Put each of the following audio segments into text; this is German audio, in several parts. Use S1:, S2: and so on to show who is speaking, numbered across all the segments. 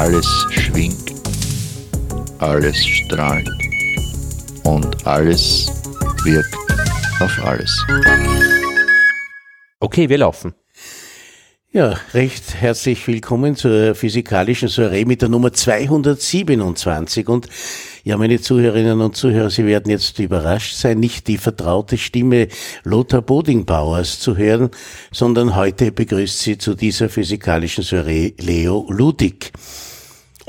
S1: Alles schwingt, alles strahlt und alles wirkt auf alles.
S2: Okay, wir laufen.
S3: Ja, recht herzlich willkommen zur physikalischen Soiree mit der Nummer 227 und ja, meine Zuhörerinnen und Zuhörer, Sie werden jetzt überrascht sein, nicht die vertraute Stimme Lothar Bodingbauers zu hören, sondern heute begrüßt Sie zu dieser physikalischen Soiree Leo Ludig.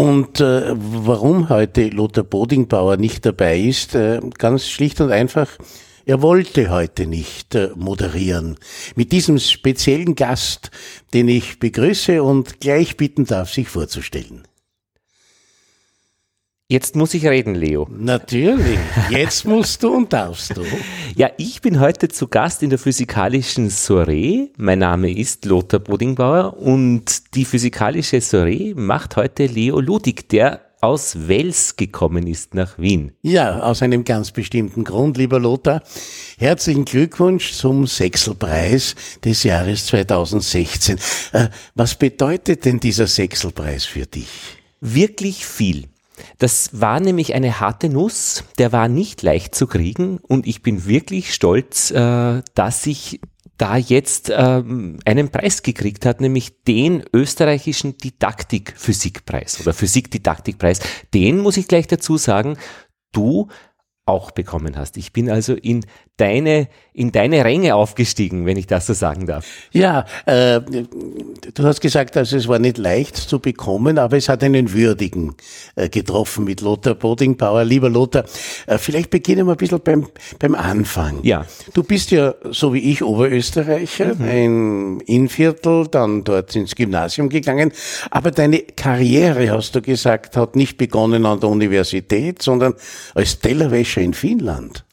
S3: Und äh, warum heute Lothar Bodingbauer nicht dabei ist, äh, ganz schlicht und einfach, er wollte heute nicht äh, moderieren. Mit diesem speziellen Gast, den ich begrüße und gleich bitten darf, sich vorzustellen.
S2: Jetzt muss ich reden, Leo.
S3: Natürlich. Jetzt musst du und darfst du.
S2: Ja, ich bin heute zu Gast in der physikalischen Soiree. Mein Name ist Lothar Bodingbauer und die physikalische Soiree macht heute Leo Ludig, der aus Wels gekommen ist nach Wien.
S3: Ja, aus einem ganz bestimmten Grund, lieber Lothar. Herzlichen Glückwunsch zum Sechselpreis des Jahres 2016. Äh, was bedeutet denn dieser Sechselpreis für dich?
S2: Wirklich viel. Das war nämlich eine harte Nuss, der war nicht leicht zu kriegen und ich bin wirklich stolz, äh, dass ich da jetzt ähm, einen Preis gekriegt hat, nämlich den österreichischen Didaktik-Physikpreis oder Physik-Didaktikpreis. Den muss ich gleich dazu sagen, du auch bekommen hast. Ich bin also in deine, in deine Ränge aufgestiegen, wenn ich das so sagen darf.
S3: Ja, äh, du hast gesagt, also es war nicht leicht zu bekommen, aber es hat einen würdigen äh, getroffen mit Lothar Bodingbauer. Lieber Lothar, äh, vielleicht beginnen wir ein bisschen beim, beim Anfang.
S2: Ja.
S3: Du bist ja, so wie ich, Oberösterreicher, mhm. ein Innviertel, dann dort ins Gymnasium gegangen, aber deine Karriere, hast du gesagt, hat nicht begonnen an der Universität, sondern als Tellerwäscher in Finnland.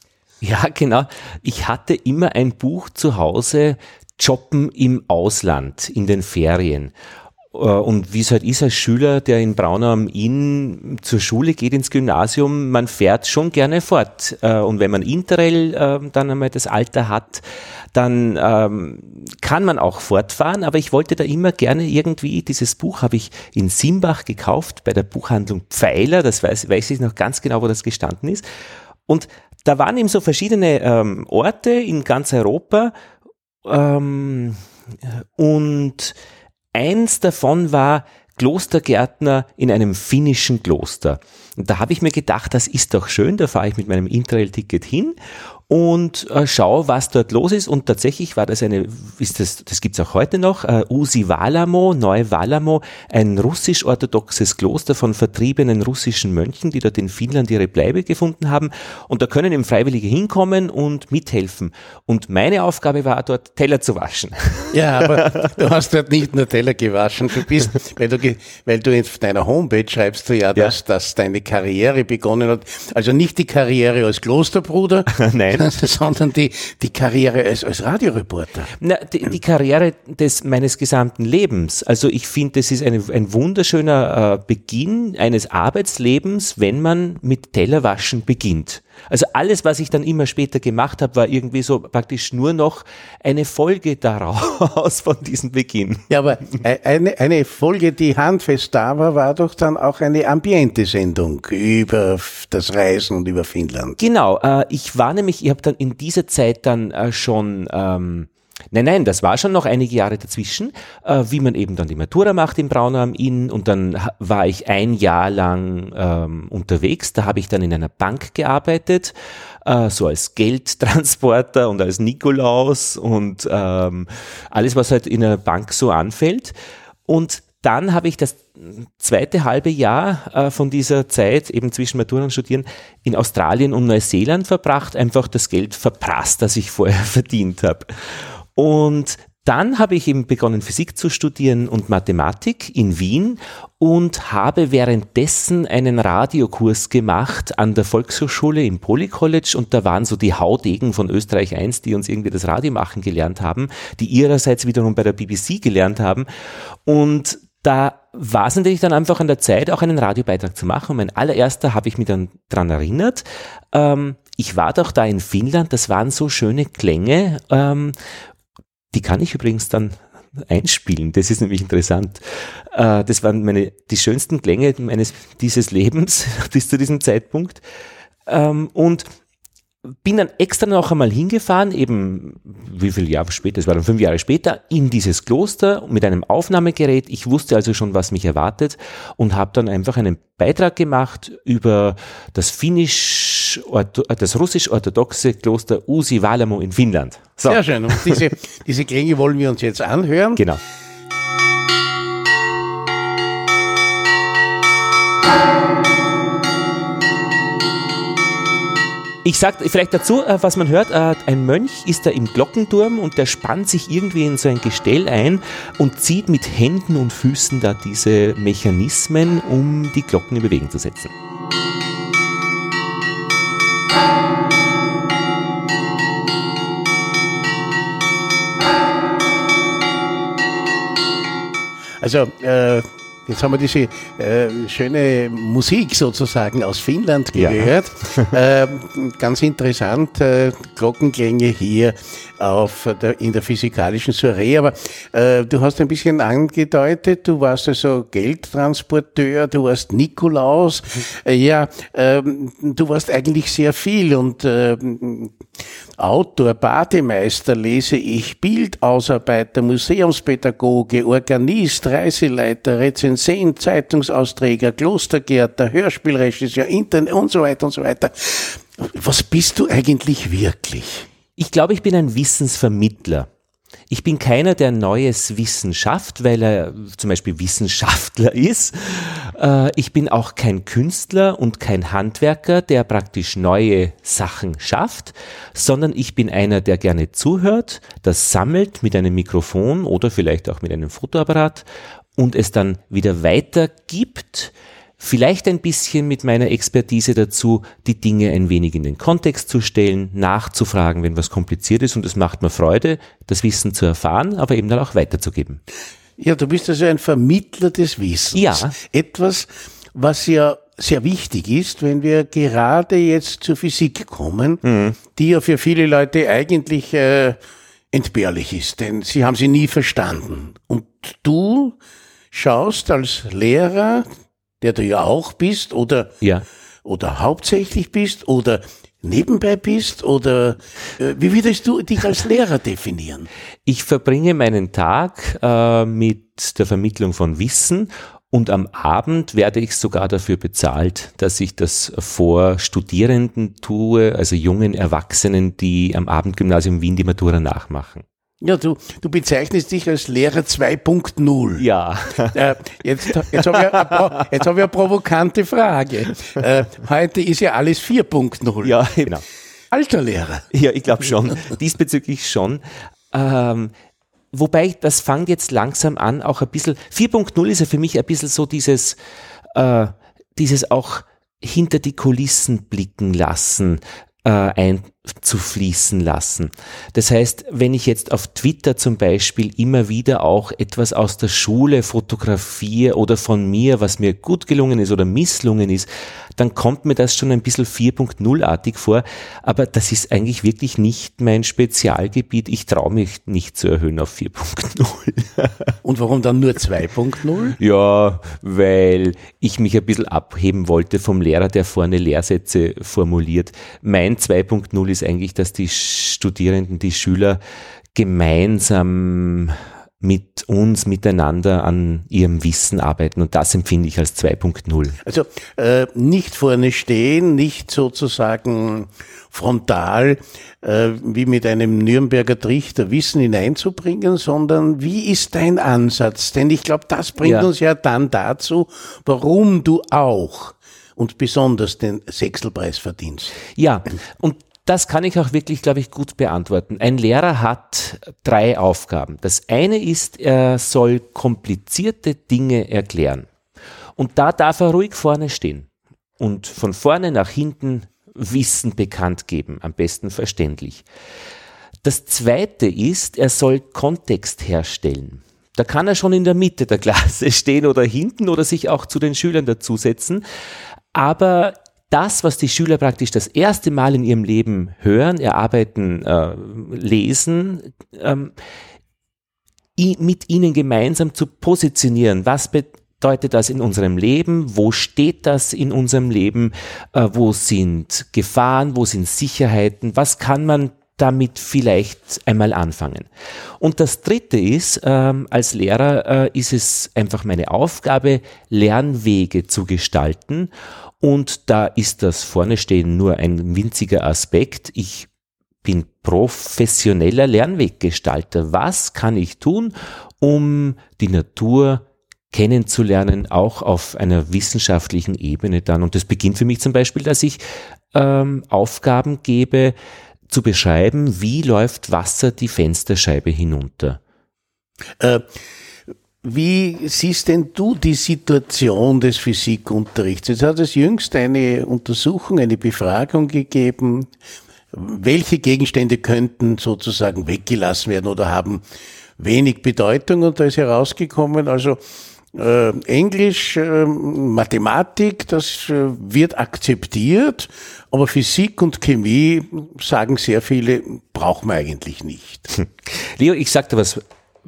S2: Ja, genau. Ich hatte immer ein Buch zu Hause, Jobben im Ausland, in den Ferien. Äh, und wie es halt ist als Schüler, der in Braunau am Inn zur Schule geht, ins Gymnasium, man fährt schon gerne fort. Äh, und wenn man Interrail äh, dann einmal das Alter hat, dann ähm, kann man auch fortfahren. Aber ich wollte da immer gerne irgendwie, dieses Buch habe ich in Simbach gekauft, bei der Buchhandlung Pfeiler, das weiß, weiß ich noch ganz genau, wo das gestanden ist. Und da waren eben so verschiedene ähm, Orte in ganz Europa ähm, und eins davon war Klostergärtner in einem finnischen Kloster. Und da habe ich mir gedacht, das ist doch schön, da fahre ich mit meinem Interrail-Ticket hin und äh, schau, was dort los ist. Und tatsächlich war das eine, ist das, das gibt's auch heute noch, äh, Usi Valamo, Neu Valamo, ein russisch-orthodoxes Kloster von vertriebenen russischen Mönchen, die dort in Finnland ihre Bleibe gefunden haben. Und da können eben Freiwillige hinkommen und mithelfen. Und meine Aufgabe war dort Teller zu waschen.
S3: Ja, aber du hast dort nicht nur Teller gewaschen, du bist, weil du, weil du auf deiner Homepage schreibst du ja, dass, ja. dass deine Karriere begonnen hat. Also nicht die Karriere als Klosterbruder,
S2: Nein.
S3: sondern die, die Karriere als, als Radioreporter.
S2: Na, die, die Karriere des, meines gesamten Lebens. Also ich finde, es ist eine, ein wunderschöner äh, Beginn eines Arbeitslebens, wenn man mit Tellerwaschen beginnt. Also alles, was ich dann immer später gemacht habe, war irgendwie so praktisch nur noch eine Folge daraus von diesem Beginn.
S3: Ja, aber e-, eine, eine Folge, die handfest da war, war doch dann auch eine Ambiente-Sendung über das Reisen und über Finnland.
S2: Genau, äh, ich war nämlich, ich habe dann in dieser Zeit dann äh, schon ähm, Nein, nein, das war schon noch einige Jahre dazwischen, äh, wie man eben dann die Matura macht in Braunau am Inn und dann war ich ein Jahr lang ähm, unterwegs. Da habe ich dann in einer Bank gearbeitet, äh, so als Geldtransporter und als Nikolaus und ähm, alles, was halt in einer Bank so anfällt. Und dann habe ich das zweite halbe Jahr äh, von dieser Zeit, eben zwischen Matura und Studieren, in Australien und Neuseeland verbracht, einfach das Geld verprasst, das ich vorher verdient habe. Und dann habe ich eben begonnen, Physik zu studieren und Mathematik in Wien und habe währenddessen einen Radiokurs gemacht an der Volkshochschule im Polycollege und da waren so die Haudegen von Österreich 1, die uns irgendwie das Radio machen gelernt haben, die ihrerseits wiederum bei der BBC gelernt haben und da war es natürlich dann einfach an der Zeit, auch einen Radiobeitrag zu machen. Und mein allererster habe ich mich dann dran erinnert. Ähm, ich war doch da in Finnland, das waren so schöne Klänge. Ähm, die kann ich übrigens dann einspielen. Das ist nämlich interessant. Äh, das waren meine, die schönsten Klänge meines, dieses Lebens bis zu diesem Zeitpunkt. Ähm, und bin dann extra noch einmal hingefahren, eben wie viele Jahre später, es war dann fünf Jahre später, in dieses Kloster mit einem Aufnahmegerät. Ich wusste also schon, was mich erwartet und habe dann einfach einen Beitrag gemacht über das finnisch, das russisch-orthodoxe Kloster Usi Valamo in Finnland.
S3: So. Sehr schön. Und diese, diese Klänge wollen wir uns jetzt anhören.
S2: Genau. Ich sag vielleicht dazu, äh, was man hört, äh, ein Mönch ist da im Glockenturm und der spannt sich irgendwie in so ein Gestell ein und zieht mit Händen und Füßen da diese Mechanismen, um die Glocken in Bewegung zu setzen.
S3: Also äh, Jetzt haben wir diese äh, schöne Musik sozusagen aus Finnland gehört. Ja. äh, ganz interessant, äh, Glockenklänge hier auf der, in der physikalischen Soiree. Aber äh, du hast ein bisschen angedeutet, du warst also Geldtransporteur, du warst Nikolaus. Äh, ja, äh, du warst eigentlich sehr viel und äh, Autor, Bademeister lese ich, Bildausarbeiter, Museumspädagoge, Organist, Reiseleiter, Rezensent, Zeitungsausträger, Klostergärter, Hörspielregisseur, Internet und so weiter und so weiter. Was bist du eigentlich wirklich?
S2: Ich glaube, ich bin ein Wissensvermittler. Ich bin keiner, der neues Wissen schafft, weil er zum Beispiel Wissenschaftler ist. Äh, ich bin auch kein Künstler und kein Handwerker, der praktisch neue Sachen schafft, sondern ich bin einer, der gerne zuhört, das sammelt mit einem Mikrofon oder vielleicht auch mit einem Fotoapparat und es dann wieder weitergibt vielleicht ein bisschen mit meiner Expertise dazu, die Dinge ein wenig in den Kontext zu stellen, nachzufragen, wenn was kompliziert ist und es macht mir Freude, das Wissen zu erfahren, aber eben dann auch weiterzugeben.
S3: Ja, du bist also ein Vermittler des Wissens.
S2: Ja.
S3: Etwas, was ja sehr wichtig ist, wenn wir gerade jetzt zur Physik kommen, mhm. die ja für viele Leute eigentlich äh, entbehrlich ist, denn sie haben sie nie verstanden. Und du schaust als Lehrer der du ja auch bist oder,
S2: ja.
S3: oder hauptsächlich bist oder nebenbei bist oder äh, wie würdest du dich als Lehrer definieren?
S2: Ich verbringe meinen Tag äh, mit der Vermittlung von Wissen und am Abend werde ich sogar dafür bezahlt, dass ich das vor Studierenden tue, also jungen Erwachsenen, die am Abendgymnasium Wien die Matura nachmachen.
S3: Ja, du, du bezeichnest dich als Lehrer 2.0.
S2: Ja.
S3: Äh, jetzt jetzt habe ich, eine, jetzt hab ich eine provokante Frage. Äh, heute ist ja alles 4.0.
S2: Ja, genau.
S3: Alter Lehrer.
S2: Ja, ich glaube schon. Diesbezüglich schon. Ähm, wobei, das fängt jetzt langsam an, auch ein bisschen, 4.0 ist ja für mich ein bisschen so dieses, äh, dieses auch hinter die Kulissen blicken lassen, äh, einzufließen lassen. Das heißt, wenn ich jetzt auf Twitter zum Beispiel immer wieder auch etwas aus der Schule fotografiere oder von mir, was mir gut gelungen ist oder misslungen ist, dann kommt mir das schon ein bisschen 4.0-artig vor. Aber das ist eigentlich wirklich nicht mein Spezialgebiet. Ich traue mich nicht zu erhöhen auf 4.0.
S3: Und warum dann nur 2.0?
S2: Ja, weil ich mich ein bisschen abheben wollte vom Lehrer, der vorne Lehrsätze formuliert. Mein 2.0 ist eigentlich, dass die Studierenden, die Schüler gemeinsam mit uns miteinander an ihrem Wissen arbeiten und das empfinde ich als 2.0.
S3: Also äh, nicht vorne stehen, nicht sozusagen frontal äh, wie mit einem Nürnberger Trichter Wissen hineinzubringen, sondern wie ist dein Ansatz? Denn ich glaube, das bringt ja. uns ja dann dazu, warum du auch und besonders den Sechselpreis verdienst.
S2: Ja, und das kann ich auch wirklich, glaube ich, gut beantworten. Ein Lehrer hat drei Aufgaben. Das eine ist, er soll komplizierte Dinge erklären. Und da darf er ruhig vorne stehen und von vorne nach hinten Wissen bekannt geben, am besten verständlich. Das zweite ist, er soll Kontext herstellen. Da kann er schon in der Mitte der Klasse stehen oder hinten oder sich auch zu den Schülern dazusetzen. Aber das, was die Schüler praktisch das erste Mal in ihrem Leben hören, erarbeiten, äh, lesen, ähm, mit ihnen gemeinsam zu positionieren. Was bedeutet das in unserem Leben? Wo steht das in unserem Leben? Äh, wo sind Gefahren? Wo sind Sicherheiten? Was kann man damit vielleicht einmal anfangen. Und das Dritte ist, ähm, als Lehrer äh, ist es einfach meine Aufgabe, Lernwege zu gestalten. Und da ist das vorne stehen nur ein winziger Aspekt. Ich bin professioneller Lernweggestalter. Was kann ich tun, um die Natur kennenzulernen, auch auf einer wissenschaftlichen Ebene dann. Und das beginnt für mich zum Beispiel, dass ich ähm, Aufgaben gebe, zu beschreiben, wie läuft Wasser die Fensterscheibe hinunter.
S3: Äh, wie siehst denn du die Situation des Physikunterrichts? Jetzt hat es jüngst eine Untersuchung, eine Befragung gegeben. Welche Gegenstände könnten sozusagen weggelassen werden oder haben wenig Bedeutung? Und da ist herausgekommen, also äh, Englisch, äh, Mathematik, das äh, wird akzeptiert, aber Physik und Chemie, sagen sehr viele, brauchen wir eigentlich nicht.
S2: Leo, ich sagte was,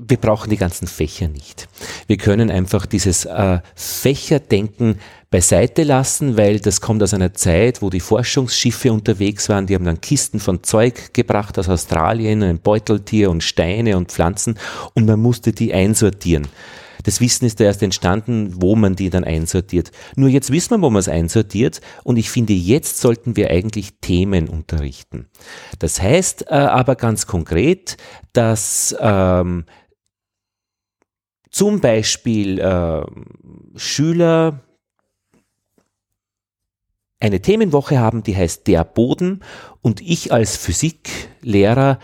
S2: wir brauchen die ganzen Fächer nicht. Wir können einfach dieses äh, Fächerdenken beiseite lassen, weil das kommt aus einer Zeit, wo die Forschungsschiffe unterwegs waren, die haben dann Kisten von Zeug gebracht aus Australien, ein Beuteltier und Steine und Pflanzen und man musste die einsortieren. Das Wissen ist da erst entstanden, wo man die dann einsortiert. Nur jetzt wissen wir, wo man es einsortiert und ich finde, jetzt sollten wir eigentlich Themen unterrichten. Das heißt äh, aber ganz konkret, dass ähm, zum Beispiel äh, Schüler eine Themenwoche haben, die heißt Der Boden und ich als Physiklehrer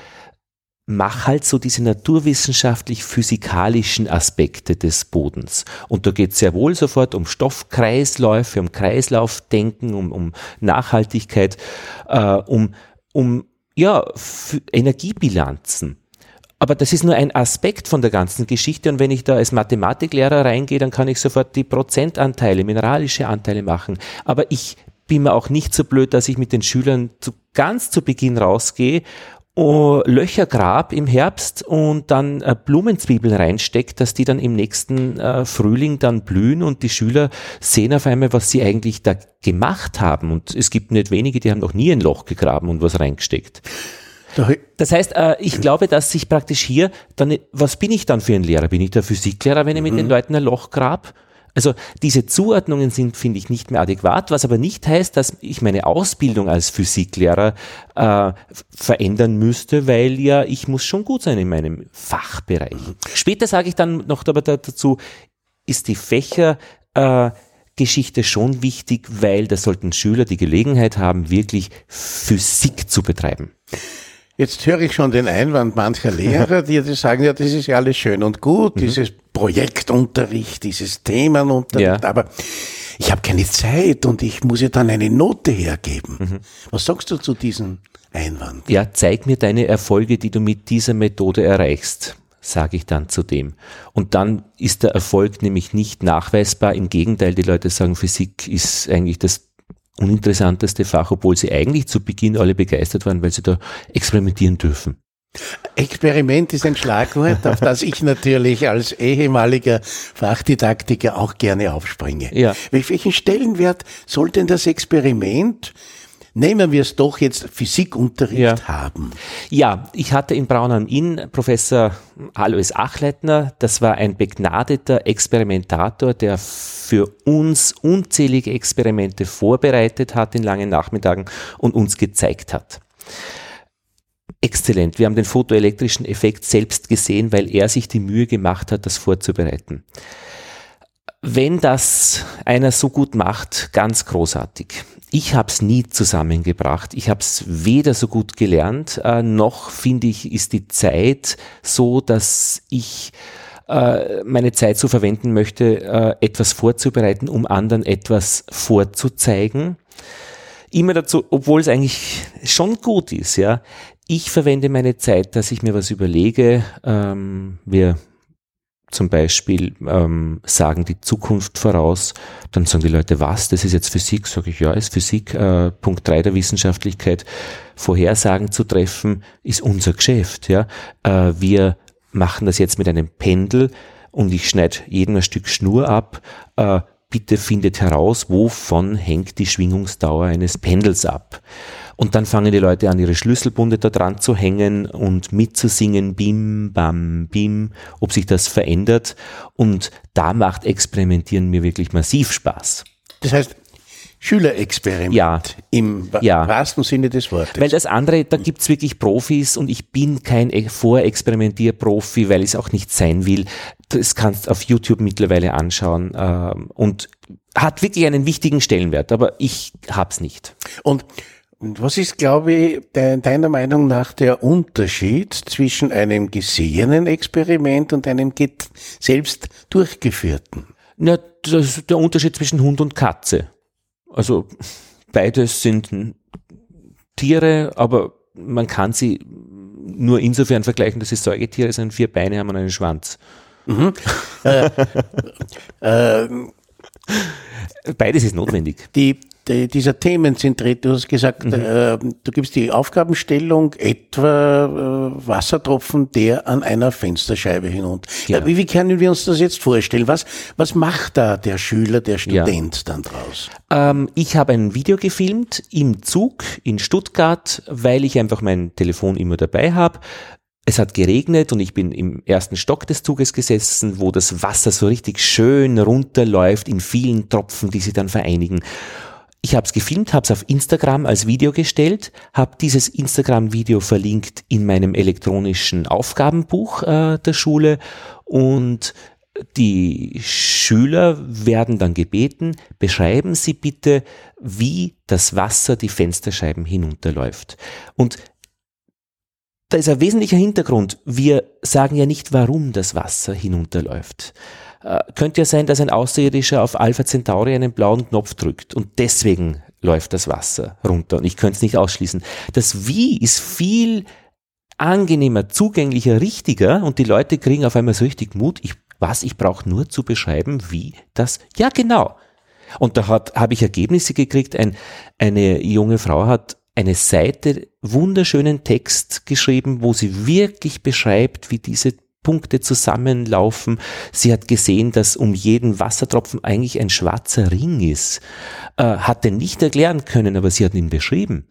S2: mach halt so diese naturwissenschaftlich-physikalischen Aspekte des Bodens. Und da geht es sehr wohl sofort um Stoffkreisläufe, um Kreislaufdenken, um, um Nachhaltigkeit, äh, um, um ja, Energiebilanzen. Aber das ist nur ein Aspekt von der ganzen Geschichte und wenn ich da als Mathematiklehrer reingehe, dann kann ich sofort die Prozentanteile, mineralische Anteile machen. Aber ich bin mir auch nicht so blöd, dass ich mit den Schülern zu, ganz zu Beginn rausgehe oh, Löcher grab im Herbst und dann äh, Blumenzwiebeln reinsteckt, dass die dann im nächsten äh, Frühling dann blühen und die Schüler sehen auf einmal, was sie eigentlich da gemacht haben. Und es gibt nicht wenige, die haben noch nie ein Loch gegraben und was reingesteckt. Das heißt, äh, ich glaube, dass sich praktisch hier dann, was bin ich dann für ein Lehrer? Bin ich der Physiklehrer, wenn ich mit mhm. den Leuten ein Loch grab? Also diese Zuordnungen sind, finde ich, nicht mehr adäquat, was aber nicht heißt, dass ich meine Ausbildung als Physiklehrer äh, verändern müsste, weil ja ich muss schon gut sein in meinem Fachbereich. Später sage ich dann noch dazu, ist die Fächer äh, Geschichte schon wichtig, weil da sollten Schüler die Gelegenheit haben, wirklich Physik zu betreiben.
S3: Jetzt höre ich schon den Einwand mancher Lehrer, die sagen, ja, das ist ja alles schön und gut, mhm. dieses Projektunterricht, dieses Themenunterricht, ja. aber ich habe keine Zeit und ich muss ja dann eine Note hergeben. Mhm. Was sagst du zu diesem Einwand?
S2: Ja, zeig mir deine Erfolge, die du mit dieser Methode erreichst sage ich dann zu dem. Und dann ist der Erfolg nämlich nicht nachweisbar. Im Gegenteil, die Leute sagen, Physik ist eigentlich das uninteressanteste Fach, obwohl sie eigentlich zu Beginn alle begeistert waren, weil sie da experimentieren dürfen.
S3: Experiment ist ein Schlagwort, auf das ich natürlich als ehemaliger Fachdidaktiker auch gerne aufspringe. Ja. Welchen Stellenwert soll denn das Experiment nehmen wir es doch jetzt Physikunterricht ja. haben.
S2: Ja, ich hatte in Braun am Inn Professor Alois Achleitner. Das war ein begnadeter Experimentator, der für uns unzählige Experimente vorbereitet hat in langen Nachmittagen und uns gezeigt hat. Exzellent. Wir haben den fotoelektrischen Effekt selbst gesehen, weil er sich die Mühe gemacht hat, das vorzubereiten. Wenn das einer so gut macht, ganz großartig ich habe es nie zusammengebracht. Ich habe es weder so gut gelernt, äh, noch finde ich, ist die Zeit so, dass ich äh, meine Zeit so verwenden möchte, äh, etwas vorzubereiten, um anderen etwas vorzuzeigen. Immer dazu, obwohl es eigentlich schon gut ist, ja. Ich verwende meine Zeit, dass ich mir was überlege. Ähm, wir zum Beispiel ähm, sagen die Zukunft voraus, dann sagen die Leute, was, das ist jetzt Physik, sage ich, ja, ist Physik, äh, Punkt drei der Wissenschaftlichkeit, Vorhersagen zu treffen, ist unser Geschäft, ja. Äh, wir machen das jetzt mit einem Pendel und ich schneide jedem ein Stück Schnur ab. Äh, bitte findet heraus, wovon hängt die Schwingungsdauer eines Pendels ab. Und dann fangen die Leute an, ihre Schlüsselbunde da dran zu hängen und mitzusingen, bim, bam, bim, ob sich das verändert. Und da macht Experimentieren mir wirklich massiv Spaß.
S3: Das heißt, Schülerexperiment
S2: ja.
S3: im
S2: ja.
S3: wahrsten Sinne des Wortes.
S2: Weil das andere, da gibt's wirklich Profis und ich bin kein Vorexperimentierprofi, weil ich es auch nicht sein will. Das kannst du auf YouTube mittlerweile anschauen ähm, und hat wirklich einen wichtigen Stellenwert, aber ich hab's nicht.
S3: Und und was ist, glaube ich, deiner Meinung nach der Unterschied zwischen einem gesehenen Experiment und einem selbst durchgeführten?
S2: Na, das ist der Unterschied zwischen Hund und Katze. Also beides sind Tiere, aber man kann sie nur insofern vergleichen, dass sie Säugetiere sind, vier Beine haben und einen Schwanz. Mhm. äh, äh, Beides ist notwendig.
S3: Die die, dieser Themenzentriert, du hast gesagt, mhm. äh, du gibst die Aufgabenstellung etwa äh, Wassertropfen, der an einer Fensterscheibe hinunter. Ja. Wie, wie können wir uns das jetzt vorstellen? Was, was macht da der Schüler, der Student ja. dann draus?
S2: Ähm, ich habe ein Video gefilmt im Zug in Stuttgart, weil ich einfach mein Telefon immer dabei habe. Es hat geregnet und ich bin im ersten Stock des Zuges gesessen, wo das Wasser so richtig schön runterläuft in vielen Tropfen, die sich dann vereinigen. Ich habe es gefilmt, habe es auf Instagram als Video gestellt, habe dieses Instagram-Video verlinkt in meinem elektronischen Aufgabenbuch äh, der Schule und die Schüler werden dann gebeten, beschreiben Sie bitte, wie das Wasser die Fensterscheiben hinunterläuft. Und da ist ein wesentlicher Hintergrund. Wir sagen ja nicht, warum das Wasser hinunterläuft. Äh, könnte ja sein, dass ein Außerirdischer auf Alpha Centauri einen blauen Knopf drückt und deswegen läuft das Wasser runter. Und ich könnte es nicht ausschließen. Das Wie ist viel angenehmer, zugänglicher, richtiger und die Leute kriegen auf einmal so richtig Mut. Ich, was, ich brauche nur zu beschreiben, wie das, ja genau. Und da habe ich Ergebnisse gekriegt. Ein, eine junge Frau hat eine Seite wunderschönen Text geschrieben, wo sie wirklich beschreibt, wie diese Punkte zusammenlaufen. Sie hat gesehen, dass um jeden Wassertropfen eigentlich ein schwarzer Ring ist. Äh, hat den nicht erklären können, aber sie hat ihn beschrieben.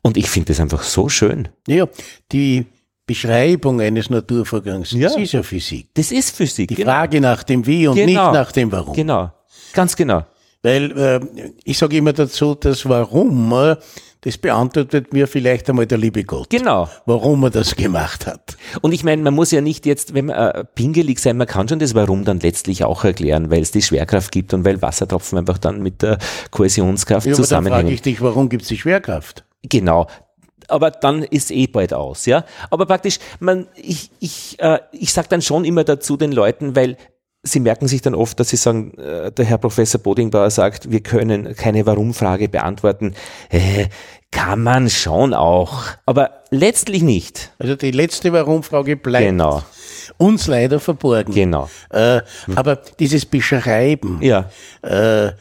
S2: Und ich finde das einfach so schön.
S3: Ja, die Beschreibung eines Naturvorgangs, ja. das ist ja Physik.
S2: Das ist Physik.
S3: Die genau. Frage nach dem Wie und genau. nicht nach dem Warum.
S2: Genau, ganz genau.
S3: Weil äh, ich sage immer dazu, das Warum äh, das beantwortet mir vielleicht einmal der liebe Gott.
S2: Genau.
S3: Warum er das gemacht hat.
S2: Und ich meine, man muss ja nicht jetzt, wenn man äh, pingelig sein, man kann schon das Warum dann letztlich auch erklären, weil es die Schwerkraft gibt und weil Wassertropfen einfach dann mit der Kohäsionskraft ja, zusammenhängen. Aber dann
S3: frage ich dich, warum gibt es die Schwerkraft?
S2: Genau aber dann ist eh bald aus, ja. Aber praktisch, man, ich, ich, äh, ich sag dann schon immer dazu den Leuten, weil Sie merken sich dann oft, dass Sie sagen, äh, der Herr Professor Bodingbauer sagt, wir können keine Warum-Frage beantworten. Äh, kann man schon auch, aber letztlich nicht.
S3: Also die letzte Warum-Frage bleibt
S2: genau.
S3: uns leider verborgen.
S2: Genau.
S3: Äh, aber dieses Beschreiben,
S2: ja.
S3: äh,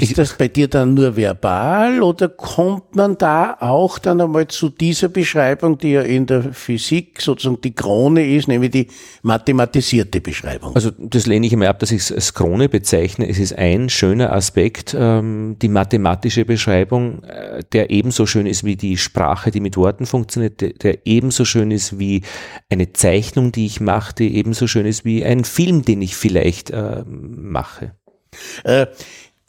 S3: ist das bei dir dann nur verbal oder kommt man da auch dann einmal zu dieser Beschreibung, die ja in der Physik sozusagen die Krone ist, nämlich die mathematisierte Beschreibung?
S2: Also das lehne ich immer ab, dass ich es als Krone bezeichne. Es ist ein schöner Aspekt, ähm, die mathematische Beschreibung, äh, der ebenso schön ist wie die Sprache, die mit Worten funktioniert, der, der ebenso schön ist wie eine Zeichnung, die ich mache, die ebenso schön ist wie ein Film, den ich vielleicht äh, mache.
S3: Äh,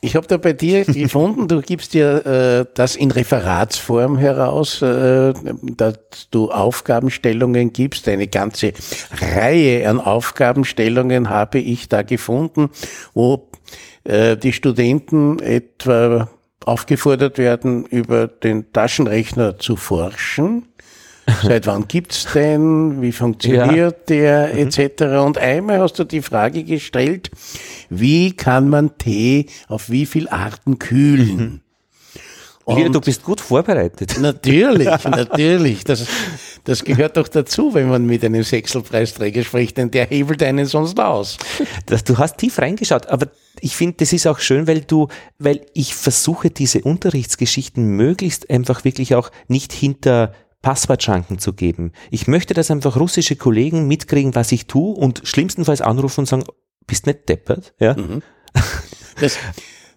S3: ich habe da bei dir gefunden, du gibst dir äh, das in Referatsform heraus, äh, dass du Aufgabenstellungen gibst. Eine ganze Reihe an Aufgabenstellungen habe ich da gefunden, wo äh, die Studenten etwa aufgefordert werden, über den Taschenrechner zu forschen. Seit wann gibt's denn? Wie funktioniert ja. der? Mhm. Etc. Und einmal hast du die Frage gestellt, wie kann man Tee auf wie viel Arten kühlen?
S2: Und du bist gut vorbereitet.
S3: Natürlich, natürlich. Das, das gehört doch dazu, wenn man mit einem Sechselpreisträger spricht, denn der hebelt einen sonst aus.
S2: Das, du hast tief reingeschaut, aber ich finde, das ist auch schön, weil du, weil ich versuche, diese Unterrichtsgeschichten möglichst einfach wirklich auch nicht hinter Passwortschranken zu geben. Ich möchte, dass einfach russische Kollegen mitkriegen, was ich tue und schlimmstenfalls anrufen und sagen, bist nicht deppert, ja. Mhm.
S3: Das,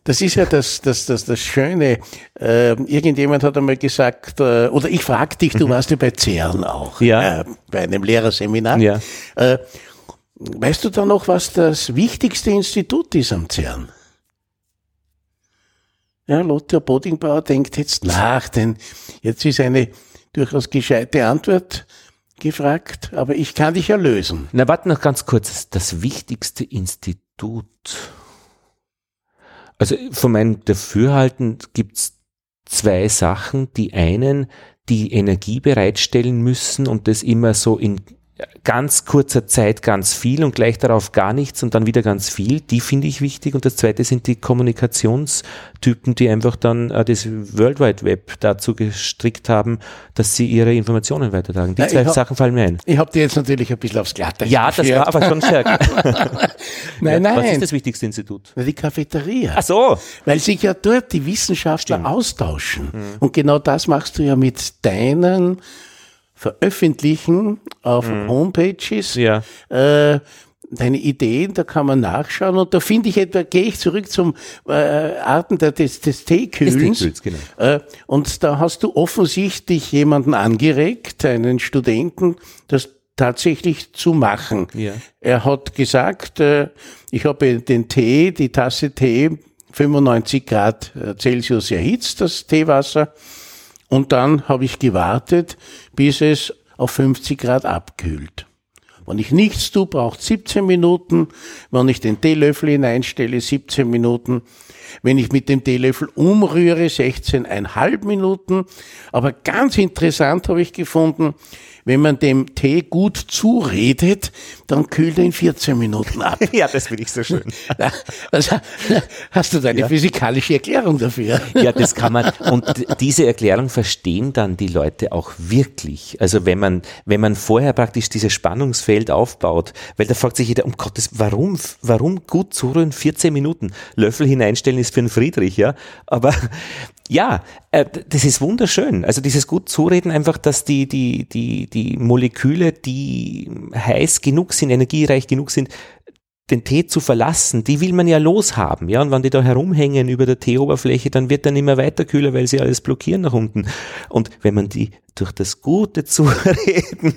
S3: das ist ja das, das, das, das Schöne. Äh, irgendjemand hat einmal gesagt, äh, oder ich frage dich, du mhm. warst ja bei CERN auch,
S2: ja.
S3: äh, bei einem Lehrerseminar.
S2: Ja.
S3: Äh, weißt du da noch, was das wichtigste Institut ist am CERN? Ja, Lothar Bodingbauer denkt jetzt nach, denn jetzt ist eine durchaus gescheite Antwort gefragt, aber ich kann dich erlösen.
S2: Na, warte noch ganz kurz. Das wichtigste Institut. Also von meinem Dafürhalten gibt's zwei Sachen. Die einen, die Energie bereitstellen müssen und das immer so in ganz kurzer Zeit ganz viel und gleich darauf gar nichts und dann wieder ganz viel, die finde ich wichtig. Und das zweite sind die Kommunikationstypen, die einfach dann äh, das World Wide Web dazu gestrickt haben, dass sie ihre Informationen weitertragen. Die ja, zwei hab, Sachen fallen mir ein.
S3: Ich habe dir jetzt natürlich ein bisschen aufs Glatte
S2: Ja, das war aber schon stärker.
S3: nein, nein.
S2: Was ist das wichtigste Institut?
S3: Na, die Cafeteria.
S2: Ach so.
S3: Weil sich ja dort die Wissenschaftler Stimmt. austauschen. Mhm. Und genau das machst du ja mit deinen veröffentlichen auf mhm. Homepages.
S2: Ja.
S3: Äh, deine Ideen, da kann man nachschauen und da finde ich etwa, gehe ich zurück zum äh, Arten der, des, des Teekühlens. Des genau. äh, und da hast du offensichtlich jemanden angeregt, einen Studenten, das tatsächlich zu machen.
S2: Ja.
S3: Er hat gesagt, äh, ich habe den Tee, die Tasse Tee 95 Grad äh, Celsius erhitzt, das Teewasser, und dann habe ich gewartet, bis es auf 50 Grad abkühlt. Wenn ich nichts tue, braucht 17 Minuten. Wenn ich den Teelöffel hineinstelle, 17 Minuten. Wenn ich mit dem Teelöffel umrühre, 16,5 Minuten. Aber ganz interessant habe ich gefunden, wenn man dem Tee gut zuredet, dann kühlt er in 14 Minuten ab.
S2: ja, das finde ich so schön.
S3: Also, hast du deine ja. physikalische Erklärung dafür?
S2: ja, das kann man. Und diese Erklärung verstehen dann die Leute auch wirklich. Also wenn man, wenn man vorher praktisch dieses Spannungsfeld aufbaut, weil da fragt sich jeder, um Gottes, warum, warum gut zurühren 14 Minuten? Löffel hineinstellen ist für einen Friedrich, ja. Aber ja, äh, das ist wunderschön. Also dieses gut zureden einfach, dass die, die, die, die Moleküle, die heiß genug sind, energiereich genug sind, den Tee zu verlassen, die will man ja loshaben, ja, und wenn die da herumhängen über der Teeoberfläche, dann wird dann immer weiter kühler, weil sie alles blockieren nach unten. Und wenn man die durch das gute Zureden